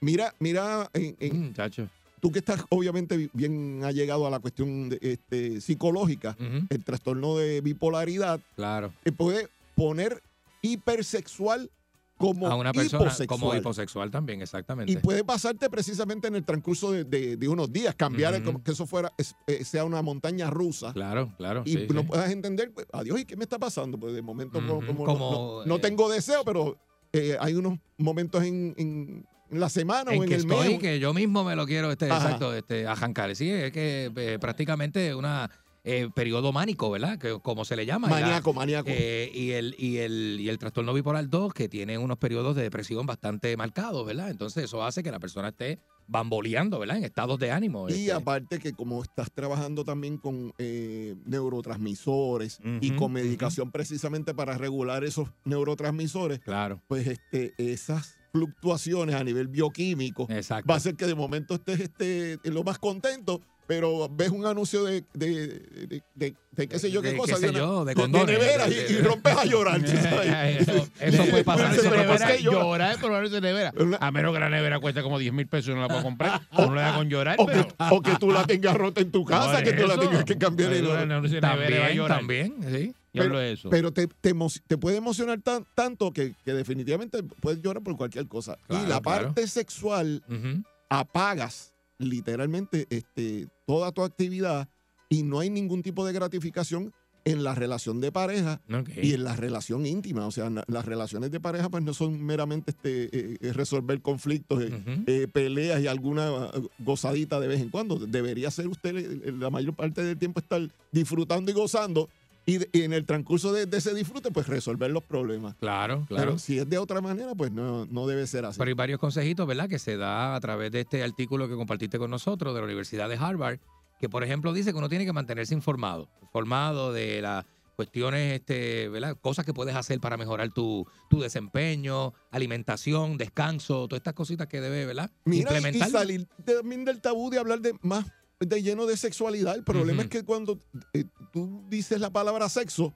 Mira, mira, en, en- Muchacho. tú que estás obviamente bien allegado a la cuestión de, este, psicológica, el trastorno de bipolaridad, Claro. te puede poner hipersexual como A una persona hiposexual. como hiposexual también, exactamente. Y puede pasarte precisamente en el transcurso de, de- de unos días, cambiar Ujú. como que eso fuera eh, sea una montaña rusa. Claro, claro. Y sí, no sí. puedas entender, pues, adiós, ¿y qué me está pasando? Pues de momento como, no- como, no, no eh, tengo deseo, pero eh, hay unos momentos en, en- la semana en o en que el estoy, mes. que yo mismo me lo quiero, este, Ajá. exacto, este, arrancar. Sí, es que eh, prácticamente una eh, periodo mánico, ¿verdad? Que, como se le llama. la- Maníaco, maníaco. eh, y, el, y, el, y el trastorno bipolar 2, que tiene unos periodos de depresión bastante marcados, ¿verdad? Entonces eso hace que la persona esté bamboleando, ¿verdad? En estados de ánimo. Y este. aparte que como estás trabajando también con eh, neurotransmisores y con medicación precisamente para regular esos neurotransmisores, Claro, pues este, esas fluctuaciones a nivel bioquímico exacto. va a hacer que de momento estés este, lo más contento, pero ves un anuncio de, de, de, de- de qué sé yo qué De cosa, qué sé una- yo, de de condones. nevera y, y rompes a llorar. Eso, eso puede pasar. Pero eso puede ¿por qué pasar. llora? Llorar es probarse de nevera. Una- A menos que la nevera cueste como 10 mil pesos y no la puedo comprar. O no le da con llorar, o, que, o que tú la tengas rota en tu casa, que tú la tengas que cambiar. y no- nevera va a También, llorar. también, sí. Hablo de eso. Pero te, te, te puede emocionar tan- tanto que, que definitivamente puedes llorar por cualquier cosa. Claro, y la claro. parte sexual Ujú. apagas literalmente este, toda tu actividad y no hay ningún tipo de gratificación en la relación de pareja Ok. y en la relación íntima. O sea, las relaciones de pareja pues no son meramente este, eh, eh, resolver conflictos, eh, Ujú. eh, peleas y alguna eh, gozadita de vez en cuando. Debería ser usted eh, la mayor parte del tiempo estar disfrutando y gozando y, de- y en el transcurso de, de ese disfrute pues resolver los problemas. Claro, claro. Pero si es de otra manera pues no, no debe ser así. Pero hay varios consejitos, ¿verdad? Que se da a través de este artículo que compartiste con nosotros de la Universidad de Harvard, que por ejemplo dice que uno tiene que mantenerse informado, informado de las cuestiones, este, ¿verdad? Cosas que puedes hacer para mejorar tu, tu desempeño, alimentación, descanso, todas estas cositas que debe, ¿verdad? Mira, y- y, Implementar. salir también del tabú de hablar de más de lleno de sexualidad. El problema es que cuando eh, tú dices la palabra sexo,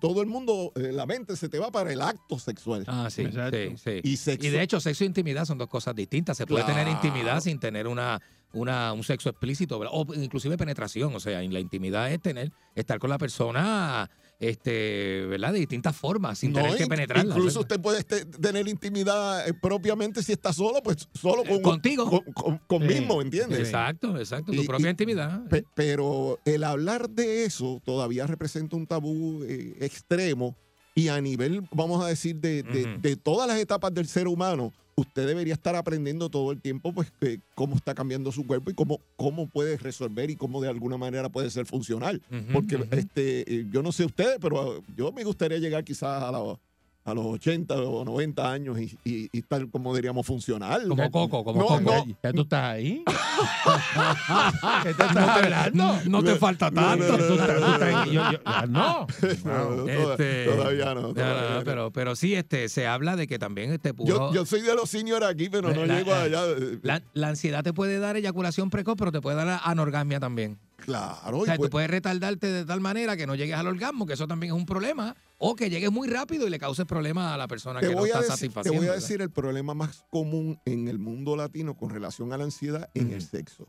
todo el mundo, eh, la mente se te va para el acto sexual. Ah, sí, sí, sí. Y sexo. Y de hecho, sexo e intimidad son dos cosas distintas. Se puede tener intimidad sin tener una, una, un sexo explícito, ¿verdad? o inclusive penetración. O sea, en la intimidad es tener, estar con la persona, este, ¿verdad? De distintas formas, sin No, tener que penetrarla. Incluso usted puede este- tener intimidad eh, propiamente si está solo, pues solo con, contigo. con, con- con Sí. mismo, ¿entiendes? Exacto, exacto. Tu Y- propia y- intimidad. Pe- pero el hablar de eso todavía representa un tabú eh, extremo y a nivel, vamos a decir, de, de- todas las etapas del ser humano, usted debería estar aprendiendo todo el tiempo pues eh, cómo está cambiando su cuerpo y cómo, cómo puede resolver y cómo de alguna manera puede ser funcional. Ujú, Porque ujú. este, eh, yo no sé ustedes, pero yo me gustaría llegar quizás a, la- a los 80 o 90 años y, y- y estar, como diríamos, funcional. Como Coco, como No, Coco. no, ¿Ya tú estás ahí? ¿Qué te No estás te- hablando? no te falta tanto. No. No, toda- todavía no. todavía pero, pero sí, este, se habla de que también este pudo- yo soy de los seniors aquí, pero no La- llego allá. la, la ansiedad te puede dar eyaculación precoz, pero te puede dar anorgasmia también. Claro. O y sea, pues- tú puedes retardarte de tal manera que no llegues al orgasmo, que eso también es un problema, o que llegues muy rápido y le causes problemas a la persona te, que no está decir, te satisfaciendo. voy a ¿verdad? decir el problema más común en el mundo latino con relación a la ansiedad en el sexo.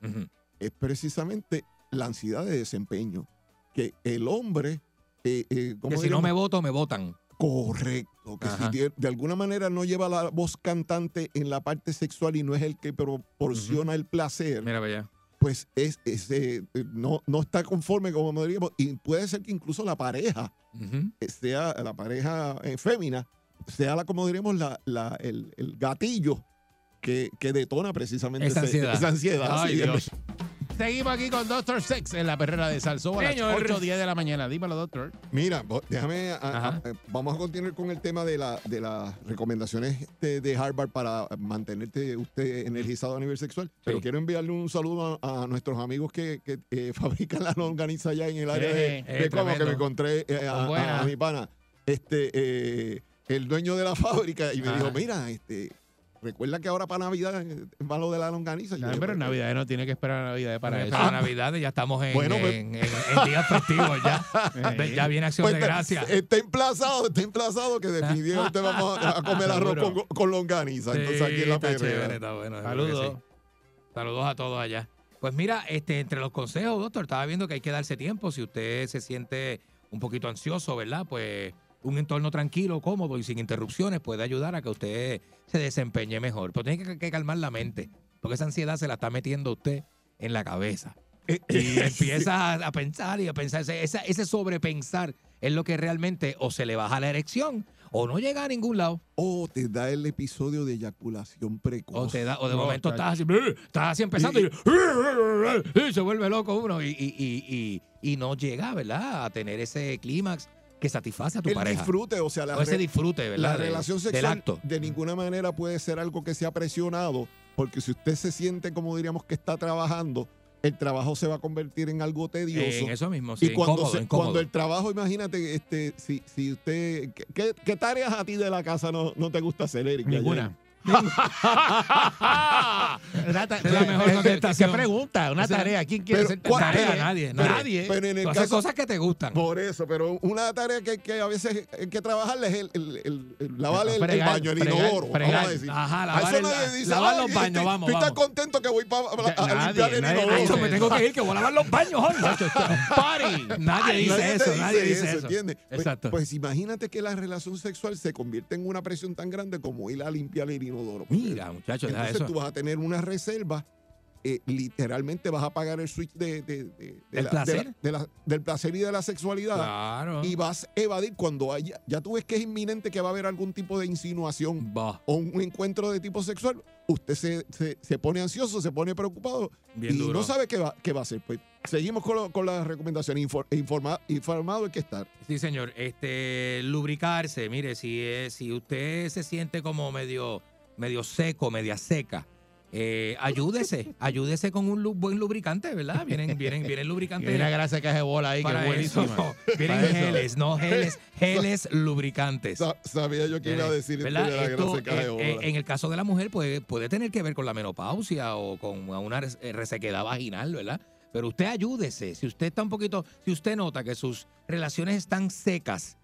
Es precisamente la ansiedad de desempeño. Que el hombre. eh, eh, ¿cómo Que si no me voto, me votan. Correcto, que si Ajá. de, de alguna manera no lleva la voz cantante en la parte sexual y no es el que proporciona el placer, Mira, vaya. Pues es, es, eh, no, no está conforme como diríamos y puede ser que incluso la pareja eh, sea la pareja eh, fémina sea la como diríamos la, la- el, el gatillo que, que detona precisamente Esa ansiedad. esa Ay. Seguimos aquí con Doctor Sex en la perrera de Salsó a las Señor. 8 o 10 de la mañana. Dímelo, doctor. Mira, déjame, a- Ajá. a- eh, vamos a continuar con el tema de, la, de las recomendaciones de, de Harvard para mantenerte usted energizado a nivel sexual. Pero quiero enviarle un saludo a, a nuestros amigos que, que, eh, fabrican la longaniza allá en el área de, Eh, de eh, Como, que me encontré eh, a, mi pana, este, eh, el dueño de la fábrica, y me Ajá. dijo, mira, este... Recuerda que ahora para Navidad va lo de la longaniza. Yo, pero en Navidad no tiene que esperar a Navidad para eso. Para Navidad ya estamos en, Bueno, pues- en, en- en días festivos ya. Ya viene acción Pues de gracias. Está emplazado, está emplazado que definitivamente vamos a, a comer arroz con, longaniza. Entonces aquí en la está perrera. chévere, está bueno. Saludos. sí. Saludos a todos allá. Pues mira, este, entre los consejos, doctor, estaba viendo que hay que darse tiempo. Si usted se siente un poquito ansioso, ¿verdad? Pues un entorno tranquilo, cómodo y sin interrupciones puede ayudar a que usted se desempeñe mejor. Pero tiene que, que calmar la mente, porque esa ansiedad se la está metiendo usted en la cabeza. Y empieza a, a pensar y a pensar, ese, sobrepensar es lo que realmente o se le baja la erección o no llega a ningún lado. O te da el episodio de eyaculación precoz. O, te da, o de No, momento estás así, estás así empezando y, y se vuelve loco uno y no llega, ¿verdad? A tener ese clímax que satisface a tu el pareja. disfrute, o sea, la, O ese disfrute, ¿verdad? la de- relación del sexual acto. de ninguna manera puede ser algo que sea presionado, porque si usted se siente, como diríamos, que está trabajando, el trabajo se va a convertir en algo tedioso. En eso mismo, sí, y cuando, incómodo, se- incómodo. cuando el trabajo, imagínate, este, si, si usted, ¿qué- ¿qué, qué tareas a ti de la casa no, no te gusta hacer, Eric? Ninguna. Es la mejor ¿Qué- contestación. ¿Qué pregunta? Una O sea, tarea. ¿Quién quiere hacer ¿cuál- Tarea, nadie, pero- nadie. pero en el Tú haces caso- cosas que te gustan. Por eso, pero una tarea que, que a veces hay que trabajarle es el, el, el- el lavar el, Fregar, baño, el fregar, inodoro. fregar. vamos a decir. Ajá, lavar eso el- nadie dice, lavar "Ay, los baños, estoy- vamos, tan vamos". contento que voy a, limpiar el inodoro. Me tengo que ir, que voy a lavar los baños hoy. Party. Nadie dice eso, nadie dice eso. ¿entiendes? Pues- Exacto. Pues, imagínate que la relación sexual se convierte en una presión tan grande como ir a limpiar el inodoro. Porque Mira, muchachos, deja Entonces eso. tú vas a tener una reserva, eh, literalmente vas a pagar el switch de, de- de- de ¿Del la- placer? de la- de la- del placer y de la sexualidad. Claro. Y vas a evadir cuando haya, ya tú ves que es inminente que va a haber algún tipo de insinuación o un encuentro de tipo sexual, usted se, se- se pone ansioso, se pone preocupado Bien y duro. no sabe qué va, qué va a hacer. Pues seguimos con, lo- con las recomendaciones. Infor- informa- informado hay que estar. Sí, señor. Este, lubricarse. Mire, si, es, si usted se siente como medio, medio seco, media seca, eh, ayúdese, ayúdese con un lu- buen lubricante, ¿verdad? Vienen, vienen, vienen lubricantes. una grasa que bola ahí, que es buenísima. eso. Vienen Para eso. geles, no geles, geles lubricantes. Sa- Sabía yo que iba a decir esto ¿verdad? de la Esto, grasa eh, bola. eh, en el caso de la mujer puede, puede tener que ver con la menopausia o con una res- eh, resequedad vaginal, ¿verdad? Pero usted ayúdese. Si usted está un poquito, si usted nota que sus relaciones están secas,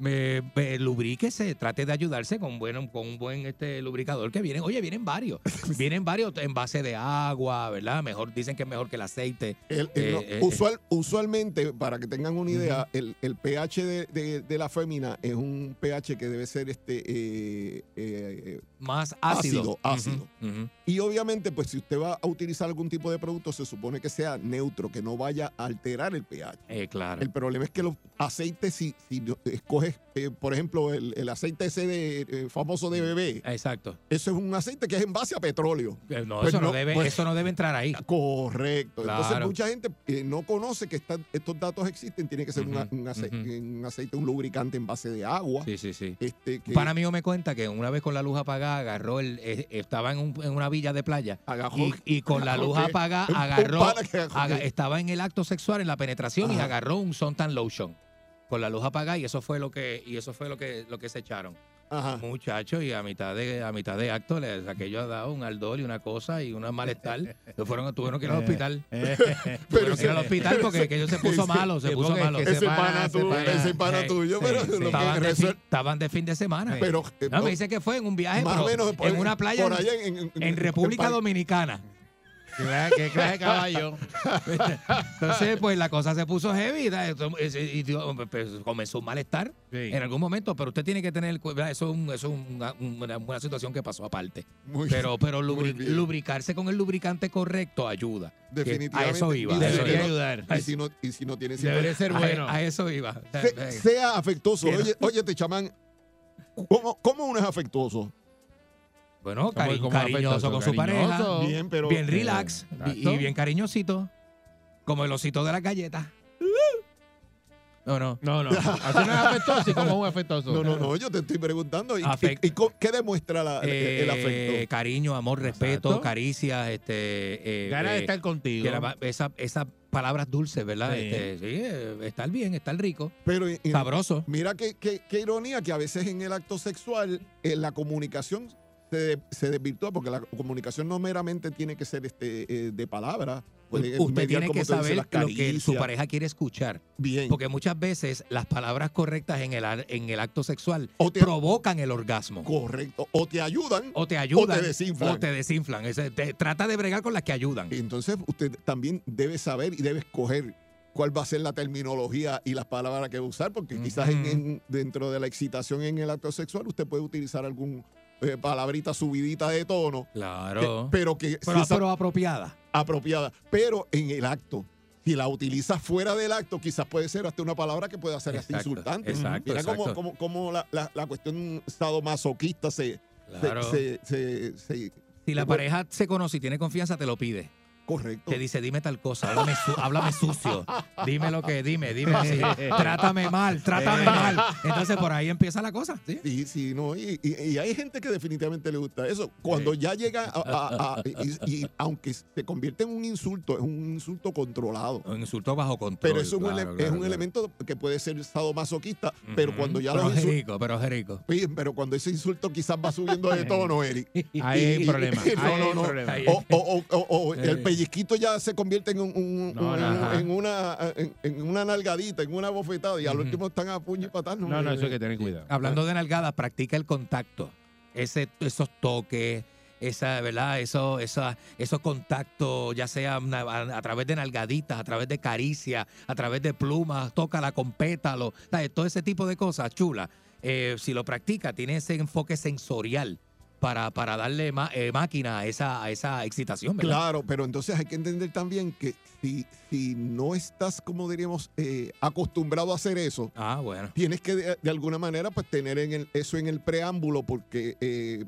me, me- lubríquese, trate de ayudarse con, bueno, con un buen este, lubricador que vienen. Oye, vienen varios. vienen varios en base de agua, ¿verdad? Mejor, dicen que es mejor que el aceite. El- el- Eh, no, eh, usual- usualmente, para que tengan una idea, el, el pH de, de- de la fémina es un pH que debe ser este eh, eh, Más ácido. ácido. ácido. Y obviamente, pues si usted va a utilizar algún tipo de producto, se supone que sea neutro, que no vaya a alterar el pH. Eh, claro. El problema es que los aceites, si, si escoges, eh, por ejemplo, el, el aceite ese de, eh, famoso de bebé, Exacto. eso es un aceite que es en base a petróleo. Eh, No, Pues eso, no, no, debe, pues- eso no debe entrar ahí. Correcto. Entonces mucha gente eh, no conoce que estos datos existen. Tiene que ser una- un, ace- ujú. un aceite, un lubricante en base de agua. Sí, sí, sí. Este, que Un pana mío me cuenta que una vez con la luz apagada agarró el estaba en, un- en una villa de playa agarró- y, y con la luz apagada agarró que agarró aga- estaba en el acto sexual en la penetración y agarró un suntan lotion con la luz apagada y eso fue lo que y eso fue lo que lo que se echaron. Ajá. muchachos y a mitad de a mitad de acto les aquello ha dado un aldol y una cosa y un malestar. Fueron tuvieron que ir al hospital. tuvieron que ir al hospital porque aquello se puso malo se puso malo. ese pana, tuyo, pero estaban, de fin, de semana. Pero eh, no, me dice que fue en un viaje más o pero menos en una playa en- República Dominicana. ¿Qué clase- ¿Qué clase de caballo? Entonces, pues la cosa se puso heavy y, pues, comenzó un malestar Sí. en algún momento, pero usted tiene que tener, eso es, un- eso es una, una- una situación que pasó aparte. Muy- Pero, pero lubri- lubricarse con el lubricante correcto ayuda. Definitivamente. A eso iba. Y debería ayudar. Y si no, y si no tiene Debería ser bueno. A, eso iba. Se- sea afectuoso. Oye, óyete, chamán, ¿cómo, ¿cómo uno es afectuoso? Bueno, ¿Cómo- cari- cómo cariñoso afectuoso? con su Cariñoso. pareja. Bien, pero. bien relax y, y bien cariñosito. Como el osito de la galleta. No, no. No, no. Así no es afectuoso y como es un afectuoso. No, no, no, yo te estoy preguntando. ¿Y, Afect- y- y co- qué demuestra la- el- el Eh, afecto? Cariño, amor, respeto, Exacto. caricias, este, eh, Ganas de eh, estar contigo. que la- esa- esas palabras dulces, ¿verdad? Sí. Este, sí, eh, estar bien, estar rico, Pero sabroso. mira qué, qué- qué ironía que a veces en el acto sexual eh, la comunicación se, se desvirtúa porque la comunicación no meramente tiene que ser este eh, de palabras. puede Usted tiene que saber lo que su pareja quiere escuchar. Bien. Porque muchas veces las palabras correctas en el, en el acto sexual O te- provocan el orgasmo. Correcto. O te ayudan. O te ayudan. O te desinflan. o te desinflan. Ese- te- trata de bregar con las que ayudan. Entonces usted también debe saber y debe escoger cuál va a ser la terminología y las palabras que va a usar, porque quizás en- dentro de la excitación en el acto sexual usted puede utilizar algún eh, palabrita subidita de tono, Claro. que- pero que pero, apropiada. apropiada. Pero en el acto, si la utilizas fuera del acto, quizás puede ser hasta una palabra que pueda ser hasta insultante. exacto, Mira cómo, exacto. cómo- cómo la, la- la cuestión sadomasoquista se, se- Claro. se- se- se- Si la se- pareja se conoce y tiene confianza, te lo pide. Correcto. Te dice, dime tal cosa, háblame, su- háblame sucio, dime lo que, dime, dime así, trátame mal, trátame mal. Entonces por ahí empieza la cosa, ¿sí? Sí, sí, no, y, y- y hay gente que definitivamente le gusta eso. Cuando ya llega a, a- a- y, y aunque se convierte en un insulto, es un insulto controlado. Un insulto bajo control. Pero es un, claro, ele- claro, es un claro. elemento que puede ser sadomasoquista, pero cuando ya pero insul- rico, pero es rico. Sí, pero cuando ese insulto quizás va subiendo de tono, Eric. Ahí hay un problema. no, no, no. O, o- o- el pellizquito ya se convierte en, un- un- No, un- no, ajá. en una en, en una nalgadita, en una bofetada, y al último están a puño y patas. No, no, eso hay que tener cuidado. Hablando de nalgadas, practica el contacto. Ese, esos toques, esa, ¿verdad? Eso, esa, esos contactos, ya sea a, a través de nalgaditas, a través de caricias, a través de plumas, tócala con pétalos, todo ese tipo de cosas chula. Eh, si lo practica, tiene ese enfoque sensorial para, para darle ma- eh, máquina a esa, a esa excitación, ¿verdad? Claro, pero entonces hay que entender también que si, si no estás, como diríamos, eh, acostumbrado a hacer eso, Ah, bueno. tienes que de, de alguna manera pues tener en el- eso en el preámbulo porque eh,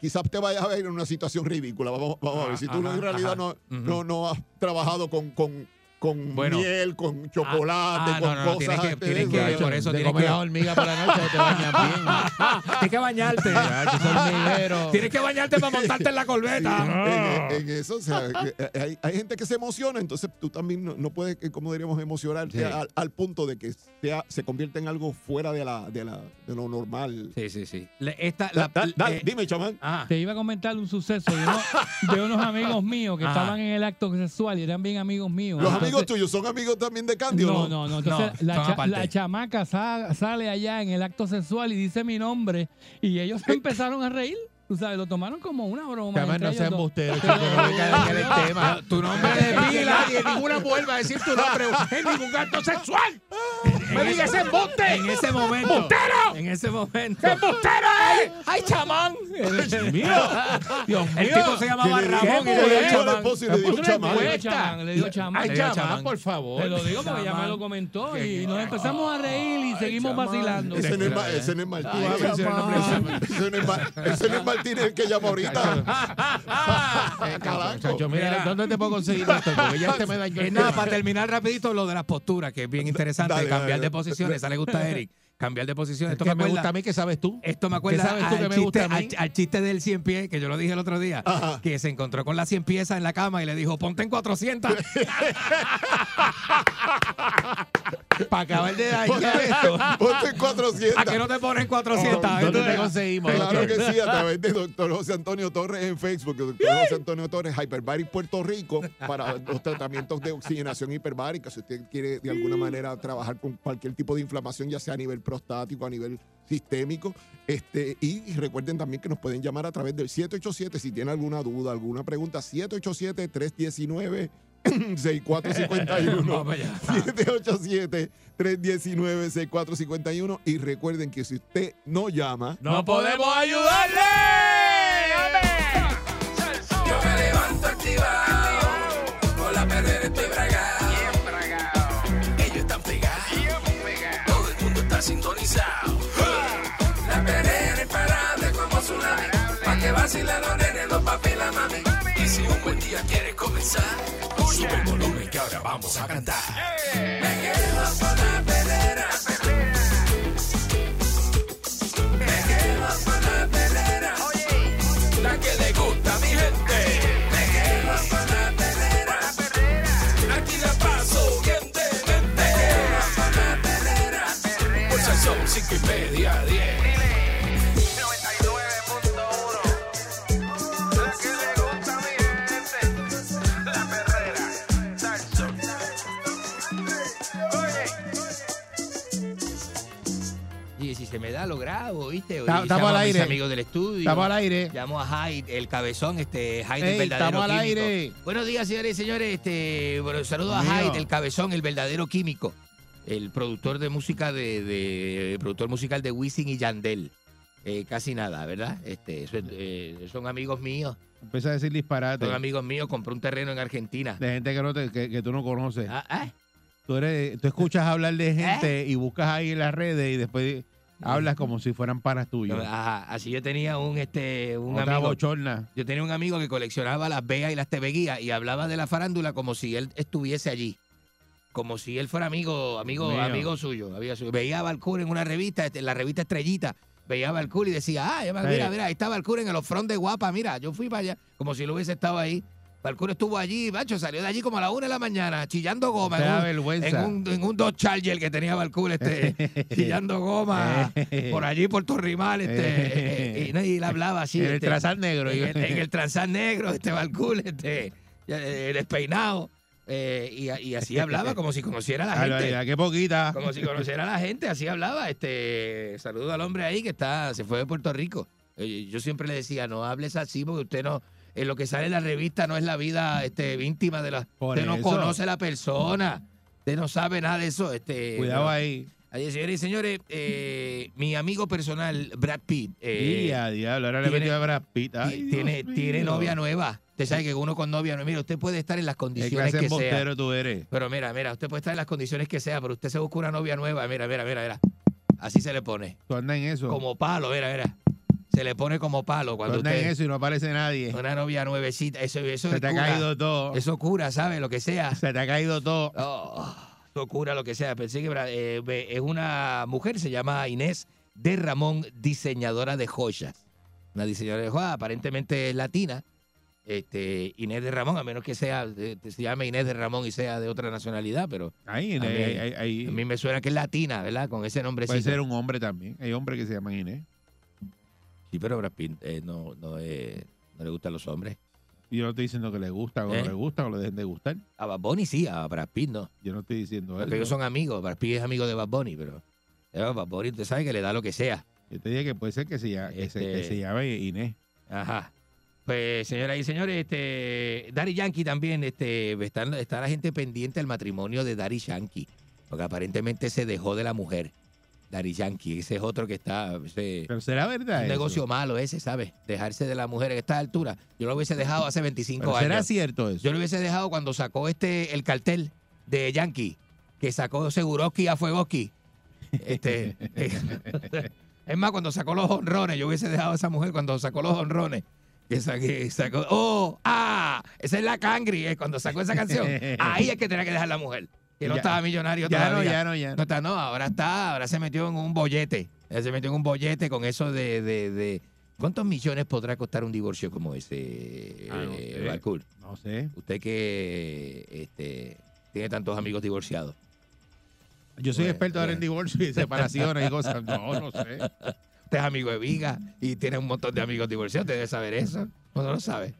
quizás te vayas a ver en una situación ridícula. Vamos, vamos a ver, si tú Ajá, en realidad ajá. no, no, no has trabajado con, con, con Bueno. miel, con chocolate, ah, con no, no, cosas. tienes que- tienes que- por eso tienes que- hormiga por la noche, te bañas bien. Tienes que bañarte. Tienes que bañarte para montarte en la corbeta. en, en eso, o sea, hay, hay gente que se emociona, entonces tú también no, no puedes, eh, como diríamos, emocionarte Sí. al, al punto de que sea, se convierte en algo fuera de, la, de, la, de lo normal. Sí, sí, sí. Le- Esta, la, da- eh, dime, chamán. ajá. Te iba a comentar un suceso de, uno- de unos amigos míos que Ajá. estaban en el acto sexual y eran bien amigos míos. ¿Los amigos tuyos son amigos también de Candy o No, no? no, no. Entonces No, la, cha- la chamaca sa- sale allá en el acto sexual y dice mi nombre y ellos empezaron a reír. Tú sabes, lo tomaron como una broma. Entre no Pero- chico, no venga de que el tema. Tu nombre de pila y ninguna vuelva a decir tu nombre en ningún acto sexual. Me digas ese embuste. En ese momento. ¡Embustero! En ese momento. ¡Embustero! ¡Ay, ay chamán! Dios mío. Dios El tipo se llamaba Ramón y le dio chamán. Me le chamán. Dio chamán, le dio chamán. Ay, Le dio chamán, chamán. por favor. Te lo digo porque ya me lo comentó y nos empezamos a reír y seguimos vacilando. Ese no es, Ma- ese no es Martínez. Ese no es Ma- ese no es Martínez el que llama ahorita. Chacho, mira, Mira. ¿dónde te puedo conseguir esto? Porque ya te me dañó nada, para terminar rapidito lo de las posturas, que es bien interesante, Dale, cambiar dale. de posiciones, esa le gusta a Eric, cambiar de posiciones. Esto que me gusta a mí, ¿qué sabes tú? Esto me acuerda ¿Qué sabes tú al, que me chiste, gusta a mí? al- al chiste del 100 pies, que yo lo dije el otro día, Ajá. que se encontró con las 100 piezas en la cama y le dijo, ponte en 400. Para acabar de dañar esto. Ponte en 400. ¿A que no te pones en 400? ¿Dónde te conseguimos? Claro que sí, a través de doctor José Antonio Torres en Facebook, doctor José Antonio Torres, Hyperbaric Puerto Rico, para los tratamientos de oxigenación hiperbárica. Si usted quiere de alguna manera trabajar con cualquier tipo de inflamación, ya sea a nivel prostático, a nivel sistémico. Este, y recuerden también que nos pueden llamar a través del 787 si tienen alguna duda, alguna pregunta, 787-319. 6451 Vamos allá. 787-319-6451 y recuerden que si usted no llama ¡No podemos ayudarle! Vacilan los nenes, los papi la mami. Y si un buen día quieres comenzar, sube el volumen que ahora vamos a cantar. Me quedo con la perrera. Me quedo con la perrera. La que le gusta a mi gente. Me quedo con la perrera. Aquí la paso bien de mente. Me quedo con la perrera. Si son cinco y media, se me da, lo grabo, ¿viste? Ta- Y estamos llamo al a mis aire. amigos del estudio. Estamos al aire. Llamo a Hyde, el cabezón, este, Hyde, el verdadero estamos al aire. Buenos días, señores y señores. Este, bueno, saludo a. Hyde, el cabezón, el verdadero químico. El productor de música de, de- el productor musical de Wisin y Yandel. Eh, casi nada, ¿verdad? Este, eh, son amigos míos. Empieza a decir disparate. Son amigos míos. Compré un terreno en Argentina. De gente que, no te- que, que tú no conoces. Ah, ah. Tú, eres, tú escuchas hablar de gente y buscas ahí en las redes y después hablas como si fueran panas tuyos. Ajá, así yo tenía un este un Otra amigo. bochorna. Yo tenía un amigo que coleccionaba las veas y las TV guías y hablaba de la farándula como si él estuviese allí. Como si él fuera amigo, amigo, Mío. amigo suyo. Veía a Balcour en una revista, este, en la revista Estrellita, veía a Balcour y decía, ah, ya me- mira, Sí. mira, ahí está Balcour en el front de guapa, mira, yo fui para allá, como si lo hubiese estado ahí. Balcour estuvo allí, macho, salió de allí como a la una de la mañana, chillando goma. En un- vergüenza. En un, en un Dodge Charger que tenía Balcour, este, chillando goma por allí, por Torrimal, este, eh, y, y él hablaba así. En el este, Transal negro. En el, en el transar negro, este Balcour, este, eh, despeinado. eh, y, y así hablaba, como si conociera a la gente. Barbaridad, qué poquita. Como si conociera a la gente, así hablaba. Este, saludo al hombre ahí que está, se fue de Puerto Rico. Eh, Yo siempre le decía, no hables así porque usted no, en lo que sale en la revista no es la vida este, íntima de la. Por usted no eso. conoce la persona. Usted no sabe nada de eso. Este, Cuidado no. ahí. Señores y señores, eh, mi amigo personal, Brad Pitt. eh, a diablo, ahora le metió a Brad Pitt. Ay, tiene, tiene novia nueva. Usted sabe que uno con novia nueva, mira, usted puede estar en las ¿Qué condiciones de que sea. tú eres? Pero mira, mira, usted puede estar en las condiciones que sea, pero usted se busca una novia nueva, mira, mira, mira, mira. Así se le pone. Tú andas en eso. Como palo, mira, mira. Se le pone como palo cuando Cuando en usted eso y no aparece nadie. una novia nuevecita, eso, eso Se te ha caído todo. Eso cura, ¿sabes? Lo que sea. Se te ha caído todo. Oh, eso cura lo que sea. Pensé que eh, es una mujer, se llama Inés de Ramón, diseñadora de joyas. Una diseñadora de joyas, aparentemente latina. Este, Inés de Ramón, a menos que sea, de- se llame Inés de Ramón y sea de otra nacionalidad, pero Ahí, a mí, ahí, ahí- ahí- a mí me suena que es latina, ¿verdad? Con ese nombrecito. puede ser un hombre también. Hay hombres que se llaman Inés. Sí, pero Brad Pitt, eh, no, no, eh, no le gustan los hombres. Yo no estoy diciendo que le gusta o ¿Eh? no le gusta o le dejen de gustar. A Bad Bunny sí, a Brad Pitt no. Yo no estoy diciendo Porque eso. ellos son amigos. Brad Pitt es amigo de Bad Bunny, pero eh, Bad Bunny usted sabe que le da lo que sea. Yo te dije que puede ser que se, llame, que se- que Este- se llame Inés. Ajá. Pues, señoras y señores, este, Daddy Yankee también, este, está, está la gente pendiente al matrimonio de Daddy Yankee, porque aparentemente se dejó de la mujer. Daddy Yankee, ese es otro que está, ese- Pero será verdad. un eso? negocio malo ese, ¿sabes? Dejarse de la mujer a esta altura. Yo lo hubiese dejado hace 25 Pero será años. cierto eso. Yo lo hubiese dejado cuando sacó este el cartel de Yankee, que sacó Seguroski a Fuegoski. Este, es más, cuando sacó los honrones, yo hubiese dejado a esa mujer cuando sacó los honrones. Que sa- que sacó, oh, ah, esa es la Cangri, eh, cuando sacó esa canción. Ahí es que tenía que dejar la mujer. Que no Ya- estaba millonario ya no, todavía. ya no, ya no. No está, no, ahora está, ahora se metió en un bollete. Se metió en un bollete con eso de, de, de- ¿Cuántos millones podrá costar un divorcio como ese, Ah, no eh. Balcour? No sé. Usted que este, tiene tantos amigos divorciados. Yo soy Bueno, experto ahora en divorcio y separaciones y cosas. No, no sé. Usted es amigo de Viga y tiene un montón de amigos divorciados. Usted debe saber eso. ¿O no lo sabe?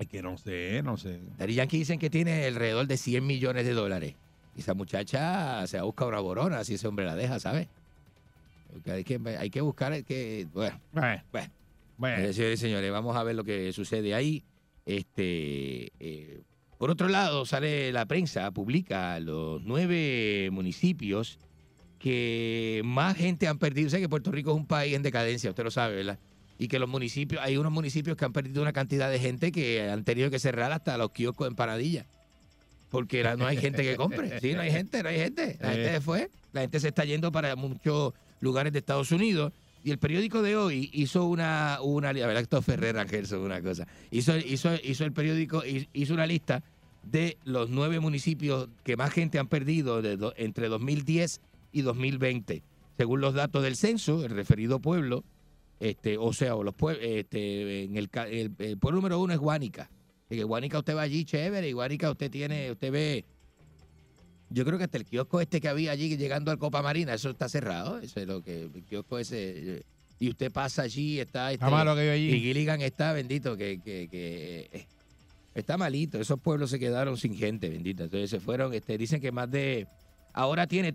Es que no sé, no sé. Daddy Yankee dicen que tiene alrededor de 100 millones de dólares. Y esa muchacha se ha buscado una borona si ese hombre la deja, ¿sabe? Porque Hay que, hay que buscar el que... Bueno, Bueno, bueno. bueno. Eh, señores señores, vamos a ver lo que sucede ahí. Este, eh, por otro lado, sale la prensa, publica los nueve municipios que más gente han perdido. Sé que Puerto Rico es un país en decadencia, usted lo sabe, ¿verdad? Y que los municipios, hay unos municipios que han perdido una cantidad de gente que han tenido que cerrar hasta los kioscos en Paradilla. Porque la- no hay gente que compre. Sí, no hay gente, no hay gente. La gente se fue. La gente se está yendo para muchos lugares de Estados Unidos. Y el periódico de hoy hizo una, una la verdad que esto es Ferrer una cosa. Hizo, hizo, hizo el periódico, hi- hizo una lista de los nueve municipios que más gente han perdido de do- entre 2010 y 2020. Según los datos del censo, el referido pueblo, este, o sea, o los pue- este, en el, el- el pueblo número uno es Guánica. Y que Guánica usted va allí, chévere, y Guánica usted tiene, usted ve, yo creo que hasta el kiosco este que había allí llegando al Copa Marina, eso está cerrado, eso es lo que, el kiosco ese, eh, y usted pasa allí, está, este, Está malo que allí. y Gilligan está, bendito, que, que, que, eh, está malito, esos pueblos se quedaron sin gente, bendito, entonces se fueron, este, dicen que más de, ahora tiene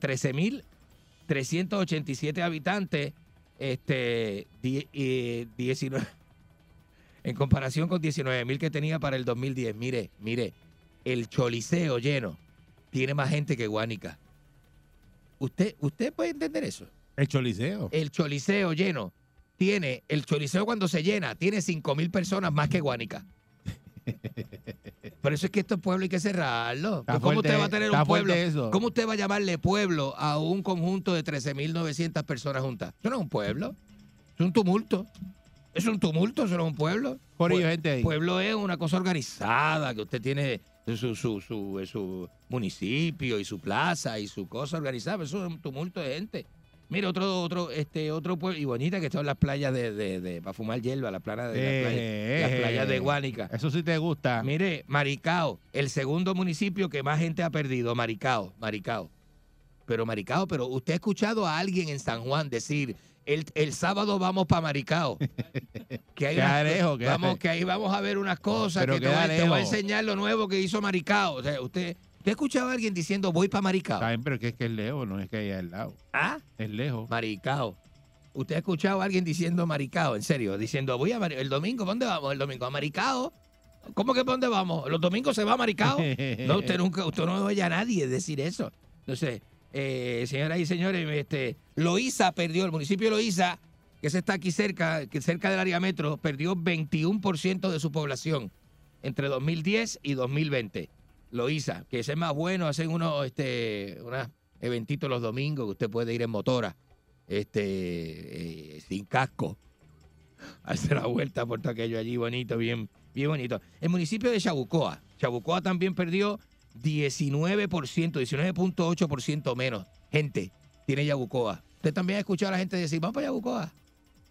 13.387 habitantes, este, die- y 19, en comparación con 19.000 que tenía para el 2010. Mire, mire, el Choliseo lleno tiene más gente que Guánica. ¿Usted, usted puede entender eso? El choliseo. El Choliseo lleno tiene, el Choliseo cuando se llena, tiene 5.000 personas más que Guánica. Por eso es que estos pueblos hay que cerrarlos. Está ¿Cómo fuerte- usted va a tener un pueblo? eso. ¿Cómo usted va a llamarle pueblo a un conjunto de 13.900 personas juntas? Eso no es un pueblo. Es un tumulto. Es un tumulto, eso no es un pueblo. Por ello, gente ahí. Pueblo es una cosa organizada, que usted tiene su, su, su, eh, su municipio y su plaza y su cosa organizada. Eso es un tumulto de gente. Mire, otro, otro, este, otro pueblo, y bonita que son las playas de, de, de- para fumar hierba, las playas de, las playas, Eh, las eh, playas de Guánica. Eso sí te gusta. Mire, Maricao, el segundo municipio que más gente ha perdido, Maricao, Maricao. Pero Maricao, pero usted ha escuchado a alguien en San Juan decir, el, el sábado vamos para Maricao. Que, queda- vamos, que ahí vamos a ver unas cosas, Pero que te voy, te a enseñar lo nuevo que hizo Maricao. O sea, usted, ¿usted ha escuchado a alguien diciendo voy para Maricao? Está bien, pero que es que es lejos, no es que haya al lado. ¿Ah? Es lejos. Maricao. ¿Usted ha escuchado a alguien diciendo Maricao? En serio, diciendo voy a Mari- el domingo, ¿para dónde vamos? El domingo a Maricao. ¿Cómo que para dónde vamos? ¿Los domingos se va a Maricao? No, usted nunca, usted no oye a nadie decir eso. Entonces, eh, señoras y señores, este, Loíza perdió, el municipio de Loíza, que se está aquí cerca, que cerca del área metro, perdió 21% de su población entre 2010 y 2020. Loíza, que ese es más bueno, hacen unos, este, eventitos los domingos que usted puede ir en motora, este, eh, sin casco. hace la vuelta por todo aquello allí bonito, bien, bien bonito. El municipio de Chabucoa. Chabucoa también perdió 19%, 19.8% menos gente tiene Yabucoa. Usted también ha escuchado a la gente decir, vamos para Yabucoa.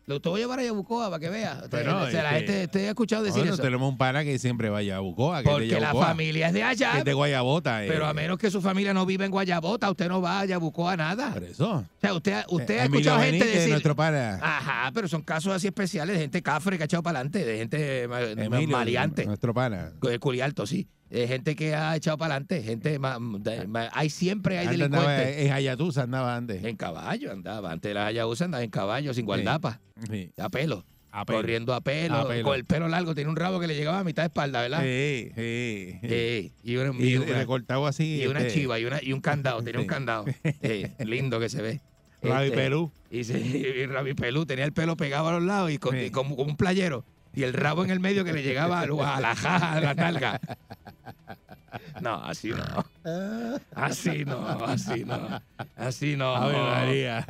Lo te voy a llevar a Yabucoa para que vea. Usted- Pero, o sea, la este, gente, usted ha escuchado decir Bueno, eso. tenemos un pana que siempre vaya a Bucoa, que es de Porque la Yabucoa, familia es de allá. que es de Guayabota. eh. Pero a menos que su familia no viva en Guayabota, usted no va a Yabucoa nada. Por eso. O sea, usted, usted ha Emilio escuchado gente Benítez, decir... nuestro pana. Ajá, pero son casos así especiales de gente cafre que ha echado para adelante, de gente Emilio, maleante. Nuestro pana. De Culialto, sí. De gente que ha echado para adelante, gente ma- de- ma- hay siempre hay Antes andaba delincuentes. en Hayatusa andaba antes. En caballo andaba, antes de la Hayabusa andaba en caballo, sin guardapa, Sí. a pelo, A pelo. corriendo a pelo, A pelo. con el pelo largo, tiene un rabo que le llegaba a mitad de espalda, ¿verdad? Sí, sí. y, una, Y y una- recortado así. y una este, chiva y, una, y un candado, tenía un candado. Lindo que se ve. Rabi Este, Perú. Y, se, y Rabi Pelú tenía el pelo pegado a los lados y, con- Sí. y como, como un playero. Y el rabo en el medio que le llegaba a lo- a la jaja, a la nalga. No, así no. Así no, así no. Así no.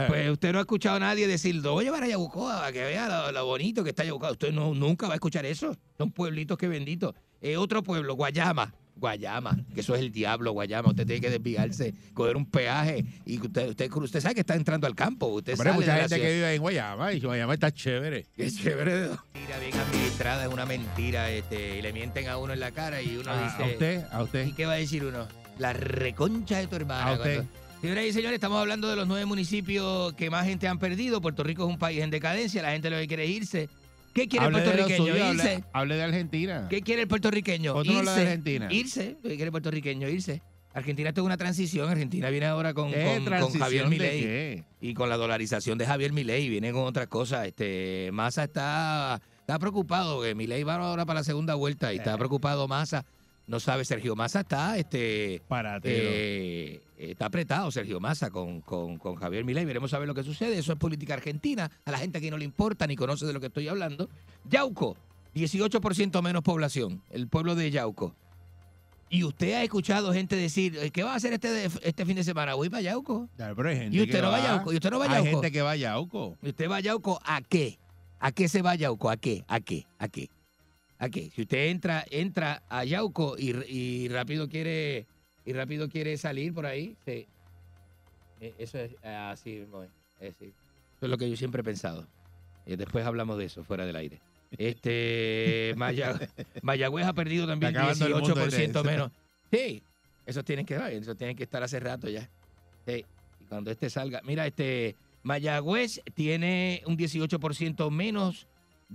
Pues usted no ha escuchado a nadie decir, lo voy a llevar a Yabucoa para que vea lo, lo bonito que está Yabucoa. Usted no, nunca va a escuchar eso. Son pueblitos que benditos. Eh, otro pueblo, Guayama. Guayama, que eso es el diablo, Guayama. Usted tiene que desviarse, coger un peaje y usted, usted, usted sabe que está entrando al campo. Usted Hombre, sale mucha gente que vive en Guayama y Guayama está chévere. Qué chévere. Mentira bien administrada es una mentira. Este, y le mienten a uno en la cara y uno A, dice. a usted, a usted. ¿Y qué va a decir uno? La reconcha de tu hermana. A usted. Cuando- Señoras y señores, estamos hablando de los nueve municipios que más gente han perdido. Puerto Rico es un país en decadencia. La gente lo que quiere es irse. ¿Qué quiere Hable el puertorriqueño? suyo, Irse. hable, hable de Argentina. ¿Qué quiere el puertorriqueño? ¿Por qué no habla de Irse. Argentina? Irse. ¿Qué quiere el puertorriqueño? Irse. Argentina en una transición. Argentina viene ahora con, ¿Qué con- Javier Milei. Y con la dolarización de Javier Milei. Viene con otras cosas. Este, Massa está, está preocupado. Que Milei va ahora para la segunda vuelta. Y Eh. está preocupado Massa. No sabe, Sergio Massa está, este, eh, está apretado Sergio Massa con, con, con Javier Milei. Veremos a ver lo que sucede. Eso es política argentina. A la gente aquí no le importa ni conoce de lo que estoy hablando. Yauco, 18% menos población. El pueblo de Yauco. Y usted ha escuchado gente decir, eh, ¿qué va a hacer este, este fin de semana? Voy para Yauco. Claro, pero hay gente Y usted que no va a Yauco. Y usted no va a Hay Yauco. gente que va a Yauco. ¿Y usted va a Yauco a qué? ¿A qué se va a Yauco? ¿A qué? ¿A qué? ¿A qué? ¿A qué? Si usted entra, entra a Yauco y, y rápido quiere y rápido quiere salir por ahí, sí. Eh, Eso es así mismo es. es así. Eso es lo que yo siempre he pensado. Y después hablamos de eso fuera del aire. Este Maya- Mayagüez ha perdido también Está acabando el mundo 18% desde- menos. Sí, esos tienen que eso tienen que estar hace rato ya. Sí, y cuando este salga, mira, este Mayagüez tiene un 18% menos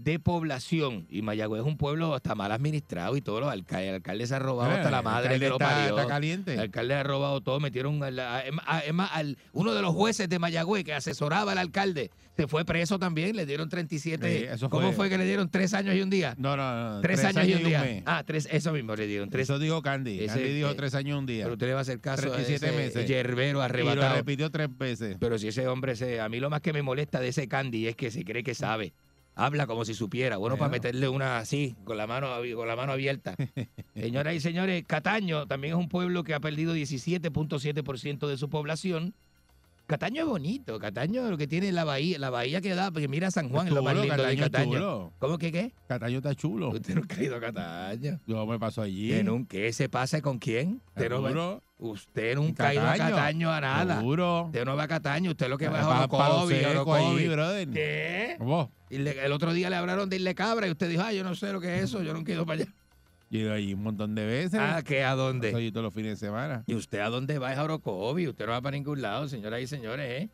de población y Mayagüez es un pueblo hasta mal administrado y todos los alcaldes, el alcalde se ha robado hasta la Eh, madre alcalde que lo está- parió. está caliente. El alcalde ha robado todo, metieron al- a- a- es más, al- uno de los jueces de Mayagüez que asesoraba al alcalde se fue preso también, le dieron 37. Sí, eso ¿Cómo fue- que le dieron tres años y un día? No, no, no. Tres, años, y un día. Ah, tres, eso mismo le dieron. Tres, Eso dijo Candy. Ese- Candy dijo tres años y un día. pero usted le va a hacer caso a 37 ese meses. yerbero Y lo arrebatado. repitió tres veces. Pero si ese hombre, se, a mí lo más que me molesta de ese Candy es que se cree que sabe. Habla como si supiera. Bueno, para meterle una así, con la mano, con la mano abierta. Señoras y señores, Cataño también es un pueblo que ha perdido 17.7% de su población. Cataño es bonito. Cataño lo que tiene es la bahía, la bahía que da, porque mira San Juan, es lo más Chulo, lindo de Cataño es Cataño. chulo. ¿Cómo que qué? Cataño está chulo. Usted nunca ha ido a Cataño. Yo me paso allí. ¿Que nunca ¿Qué se pasa con quién? Usted no, usted nunca ha ido a Cataño. A nada. Seguro. Usted no va a Cataño, usted lo que va es a Orocovi. ¿Qué? ¿Cómo? Y le- el otro día le hablaron de Isle Cabra y usted dijo, ah, yo no sé lo que es eso, yo nunca he ido para allá. Yo he ido allí un montón de veces. Ah, ¿qué? ¿A dónde? Allí todos los fines de semana. ¿Y usted a dónde va? Es a Orocovi, usted no va para ningún lado, señoras y señores, ¿eh?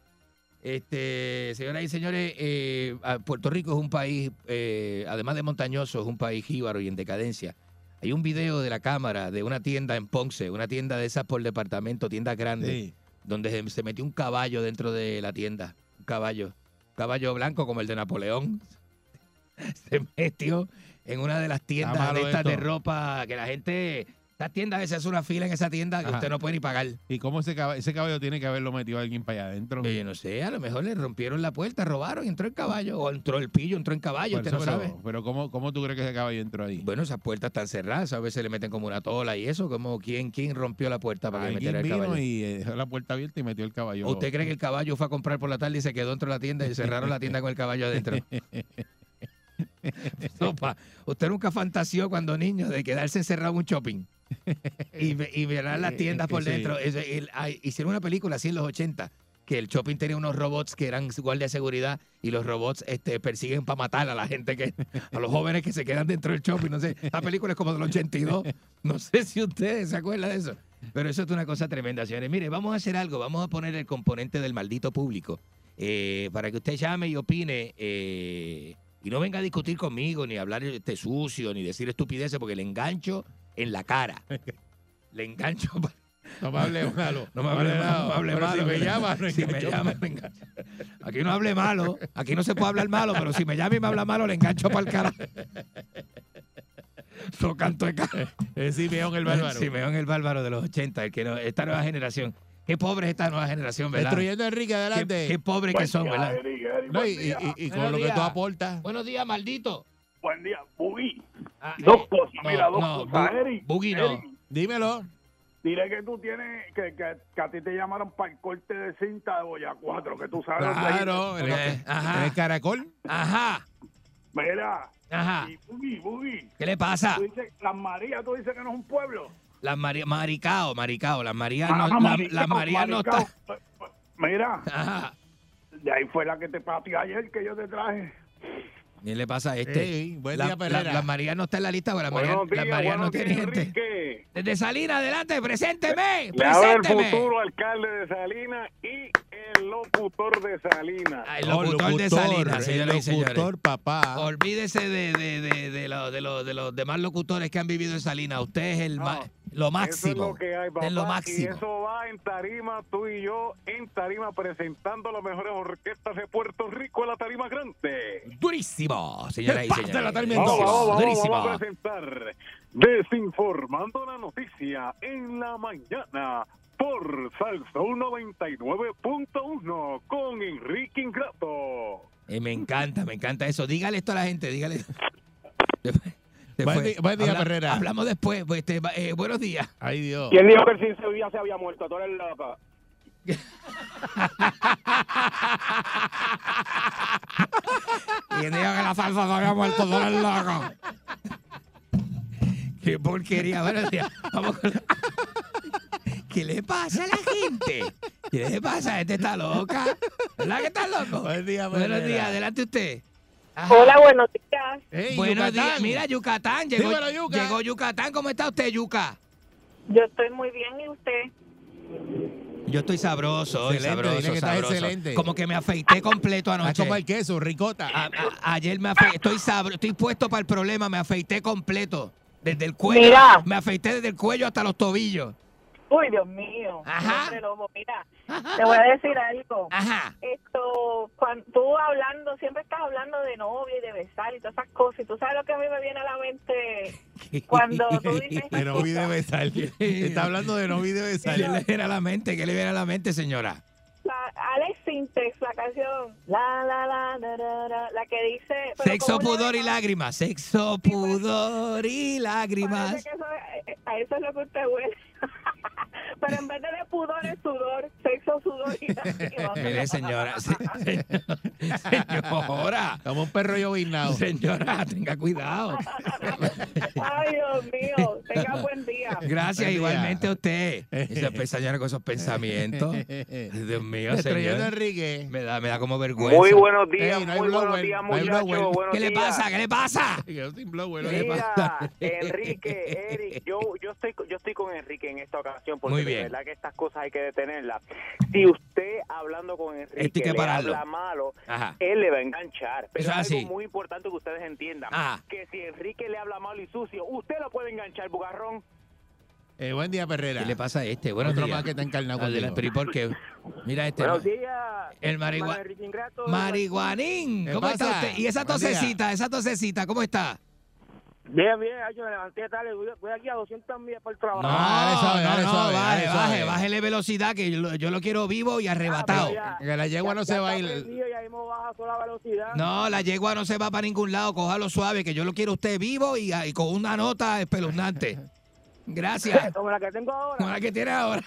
Este, señoras y señores, eh, Puerto Rico es un país, eh, además de montañoso, es un país jíbaro y en decadencia. Hay un video de la cámara de una tienda en Ponce, una tienda de esas por departamento, tiendas grandes, Sí. donde se metió un caballo dentro de la tienda. Un caballo. Un caballo blanco como el de Napoleón. Se metió en una de las tiendas de estas de ropa que la gente. Esa tienda, a veces hace una fila en esa tienda que Ajá. usted no puede ni pagar. ¿Y cómo ese caballo, ese caballo tiene que haberlo metido alguien para allá adentro? Yo no sé, a lo mejor le rompieron la puerta, robaron, entró el caballo, o entró el pillo, entró en caballo, Por usted eso, no pero, sabe. pero ¿cómo, ¿cómo tú crees que ese caballo entró ahí? Bueno, esas puertas están cerradas, a veces le meten como una tola y eso, como quién, quién rompió la puerta para que metiera el vino caballo. y eh, dejó la puerta abierta y metió el caballo. ¿O usted cree que el caballo fue a comprar por la tarde y se quedó dentro de la tienda y cerraron la tienda con el caballo adentro? Sopa, usted nunca fantaseó cuando niño de quedarse encerrado en un shopping y, y ver las tiendas por Sí. dentro. Hicieron una película así en los 80 que el shopping tenía unos robots que eran guardia de seguridad y los robots este, persiguen para matar a la gente que a los jóvenes que se quedan dentro del shopping. No sé, la película es como del 82. No sé si ustedes se acuerdan de eso. Pero eso es una cosa tremenda, señores. Mire, vamos a hacer algo. Vamos a poner el componente del maldito público eh, para que usted llame y opine. eh, y no venga a discutir conmigo, ni hablar este sucio, ni decir estupideces, porque le engancho en la cara. Le engancho. No me hable malo. No me hable malo, no hable malo. Si me llama, no Si me llama, me engancho. Aquí no hable malo, aquí no se puede hablar malo, pero si me llama y me habla malo, le engancho para el cara. Lo canto de cara. Es Simeón el bárbaro. Simeón el bárbaro de los 80, el que no- esta nueva generación. Qué pobre es esta nueva generación, ¿verdad? Destruyendo a Enrique, adelante. Qué, qué pobres que son, ¿verdad? No, y, y- y- y con lo que tú aportas. Buenos días, maldito. Buen día, Buggy. Ah, Dos eh, cosas, no, mira, dos no, cosas. Bu- Eric, Buggy no. Eric, Dímelo. Dile que tú tienes, que, que, que a ti te llamaron para el corte de cinta de Boya 4, que tú sabes Claro, el, Eh, ajá. el caracol. Ajá, Mira, ajá. y Buggy, Buggy. ¿Qué le pasa? Tú dices, Las Marías, tú dices que no es un pueblo. Las Mari- Maricao, Maricao. Las Marías Ah, no, la- Maricao, las Marías no Maricao. están. Mira, Ajá. de ahí fue la que te pateé ayer que yo te traje. ¿Qué le pasa a este? Ey, buen La- día, la- Perrera. las Marías no está en la lista, días, las Marías no días, gente. Desde Salinas, adelante, presénteme, Le el futuro alcalde de Salinas y el locutor de Salinas. Ah, El locutor de Salinas, señoras y el señores. locutor, papá. Olvídese de, de, de, de, lo- de, lo- de los demás locutores que han vivido en Salinas. Usted es el No, ma- lo máximo. Eso es lo que hay, papá. Es lo Y máximo. eso va en tarima, tú y yo en tarima presentando las mejores orquestas de Puerto Rico en la tarima grande. Durísimo, señoras y señores. la tarima vamos, vamos, durísimo. vamos a presentar Desinformando la Noticia en la mañana por Salsa 99.1 con Enrique Ingrato. Eh, me encanta, me encanta eso. Dígale esto a la gente, dígale. Buen día- buen día, habla- Perrera. Hablamos después. Pues, este, eh, buenos días. Ay, Dios. ¿Quién dijo que el Sin Sevilla se había muerto? Tú eres loca. Y dijo que la salsa se había muerto, tú eres loco. Qué porquería. Buenos días. Vamos con la- ¿Qué le pasa a la gente? ¿Qué le pasa? Este está loca. ¿Verdad que está loco? Buen día, Buenos días, adelante usted. Ajá. Hola, buenos días. Buenos días. Mira, Yucatán. Llegó, Dímelo, Yuca. llegó Yucatán. ¿Cómo está usted, Yuca? Yo estoy muy bien y usted. Yo estoy sabroso, Excelente, sabroso, dile que está sabroso. excelente. Como que me afeité completo anoche. como el queso, ricota. A- a- ayer me afeité, estoy sabro, estoy puesto para el problema, me afeité completo. Desde el cuello. Mira. Me afeité desde el cuello hasta los tobillos. Uy, Dios mío. Ajá. Mira, te voy a decir algo. Ajá. Esto, cuando tú hablando, siempre estás hablando de novia y de besar y todas esas cosas. Y tú sabes lo que a mí me viene a la mente cuando tú dices. De no vi de besar. Está hablando de no vi de ¿Qué besar. le viene a la mente? ¿Qué le viene a la mente, señora? la- Alex Sintex, la canción. La, la, la, la, la, la, la que dice. Sexo, ¿cómo le pudor y lágrimas. Sexo, pudor y lágrimas. Eso a eso es lo que usted huele. Pero en vez de de pudor es sudor, sexo, sudor y. Mire, señora. se- señora. Como un perro llovinado. Señora, tenga cuidado. Ay, Dios mío, tenga buen día. Gracias, Buen día. igualmente a usted. Esa señora con esos pensamientos. Dios mío, señor. Enrique. Me da, me da como vergüenza. Muy buenos días, Ey, no hay muy buenos días, no muchachos. Buenos ¿Qué le días. pasa? ¿Qué le pasa? Enrique, Eric, yo, yo, estoy, yo estoy con Enrique en esta ocasión porque Muy de bien. verdad que estas cosas hay que detenerlas. Si usted hablando con Enrique que le habla malo, Ajá. él le va a enganchar. Pero es algo muy importante que ustedes entiendan. Ajá. Que si Enrique le habla malo y sucio, usted lo puede enganchar, bugarrón. Eh, buen día, Perrera. ¿Qué le pasa a este? Bueno, Otro más que está encarnado. Pero ¿y por qué? Mira este. Buenos días. El marigua-. Marihuanín. ¿Qué ¿Cómo está usted? Y esa tosecita, esa tosecita, ¿cómo está? Bien, bien, yo me levanté tarde, voy, voy aquí a 200 millas para el trabajo. No, dale no, baje, dale baje, suave. bájele velocidad que yo, lo- yo lo quiero vivo y arrebatado. Que la yegua no se va a ir. No, la yegua no se va para ningún lado, cójalo suave, que yo lo quiero usted vivo y, y con una nota espeluznante. Gracias. Como la que tengo ahora. Como la que tiene ahora.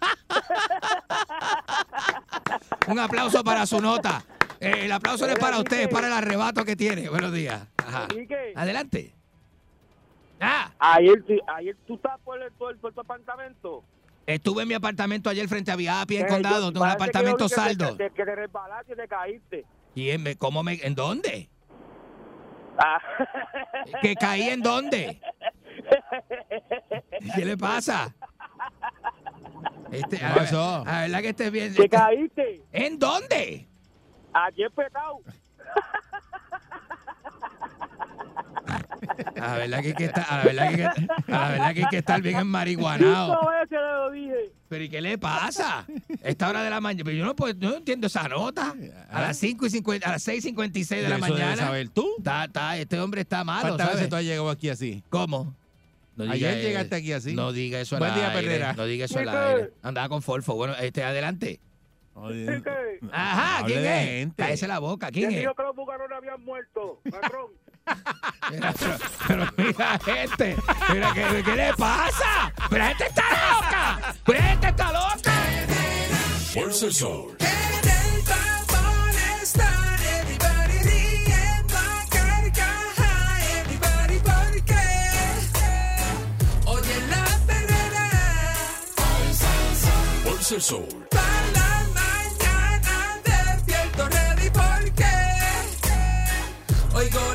Un aplauso para su nota. Eh, el aplauso no es para usted, es para el arrebato que tiene. Buenos días. Ajá. Adelante. Ah, ayer, ayer tú estás por, el, por, por tu apartamento. estuve en mi apartamento ayer frente a Viapi, en Eh, Condado, yo- un que apartamento vi que te- saldo. Que, que te resbalaste y te caíste. ¿Quién me, cómo me, ¿En dónde? Ah. ¿Que caí en dónde? ¿Qué le pasa? Este, ¿Qué a ver, pasó? A verdad que estés bien. ¿Te caíste? ¿En dónde? Aquí en Petao. A la verdad que hay que estar, a la verdad que, hay que- a la verdad que hay que estar bien enmarihuanado. Cinco veces le lo dije. ¿Pero y qué le pasa? Esta hora de la mañana. Pero yo no, puedo- yo no entiendo esa nota. A las 5 y 50, a las 6 y 56 de la Eso mañana. saber tú. Está, está, este hombre está malo, ¿Cuántas ¿sabes? veces tú has llegado aquí así? ¿Cómo? No diga, Ayer llegaste aquí así. No diga eso al Buen día, aire. Perrera. No diga eso al aire. Andaba con Forfo. Bueno, este, adelante. Ajá, ¿quién es? Cállese la boca, ¿quién ¿Quién es? dijo que los bucarones habían muerto? Patrón. Mira, pero, pero mira gente, mira, ¿qué, ¿qué le pasa? Pero la gente está loca, pero la gente está loca. Fuerza el sol. En el vapor está everybody riendo a carcaja, everybody porque oye la perrera Fuerza el sol. para la mañana despierto ready porque oigo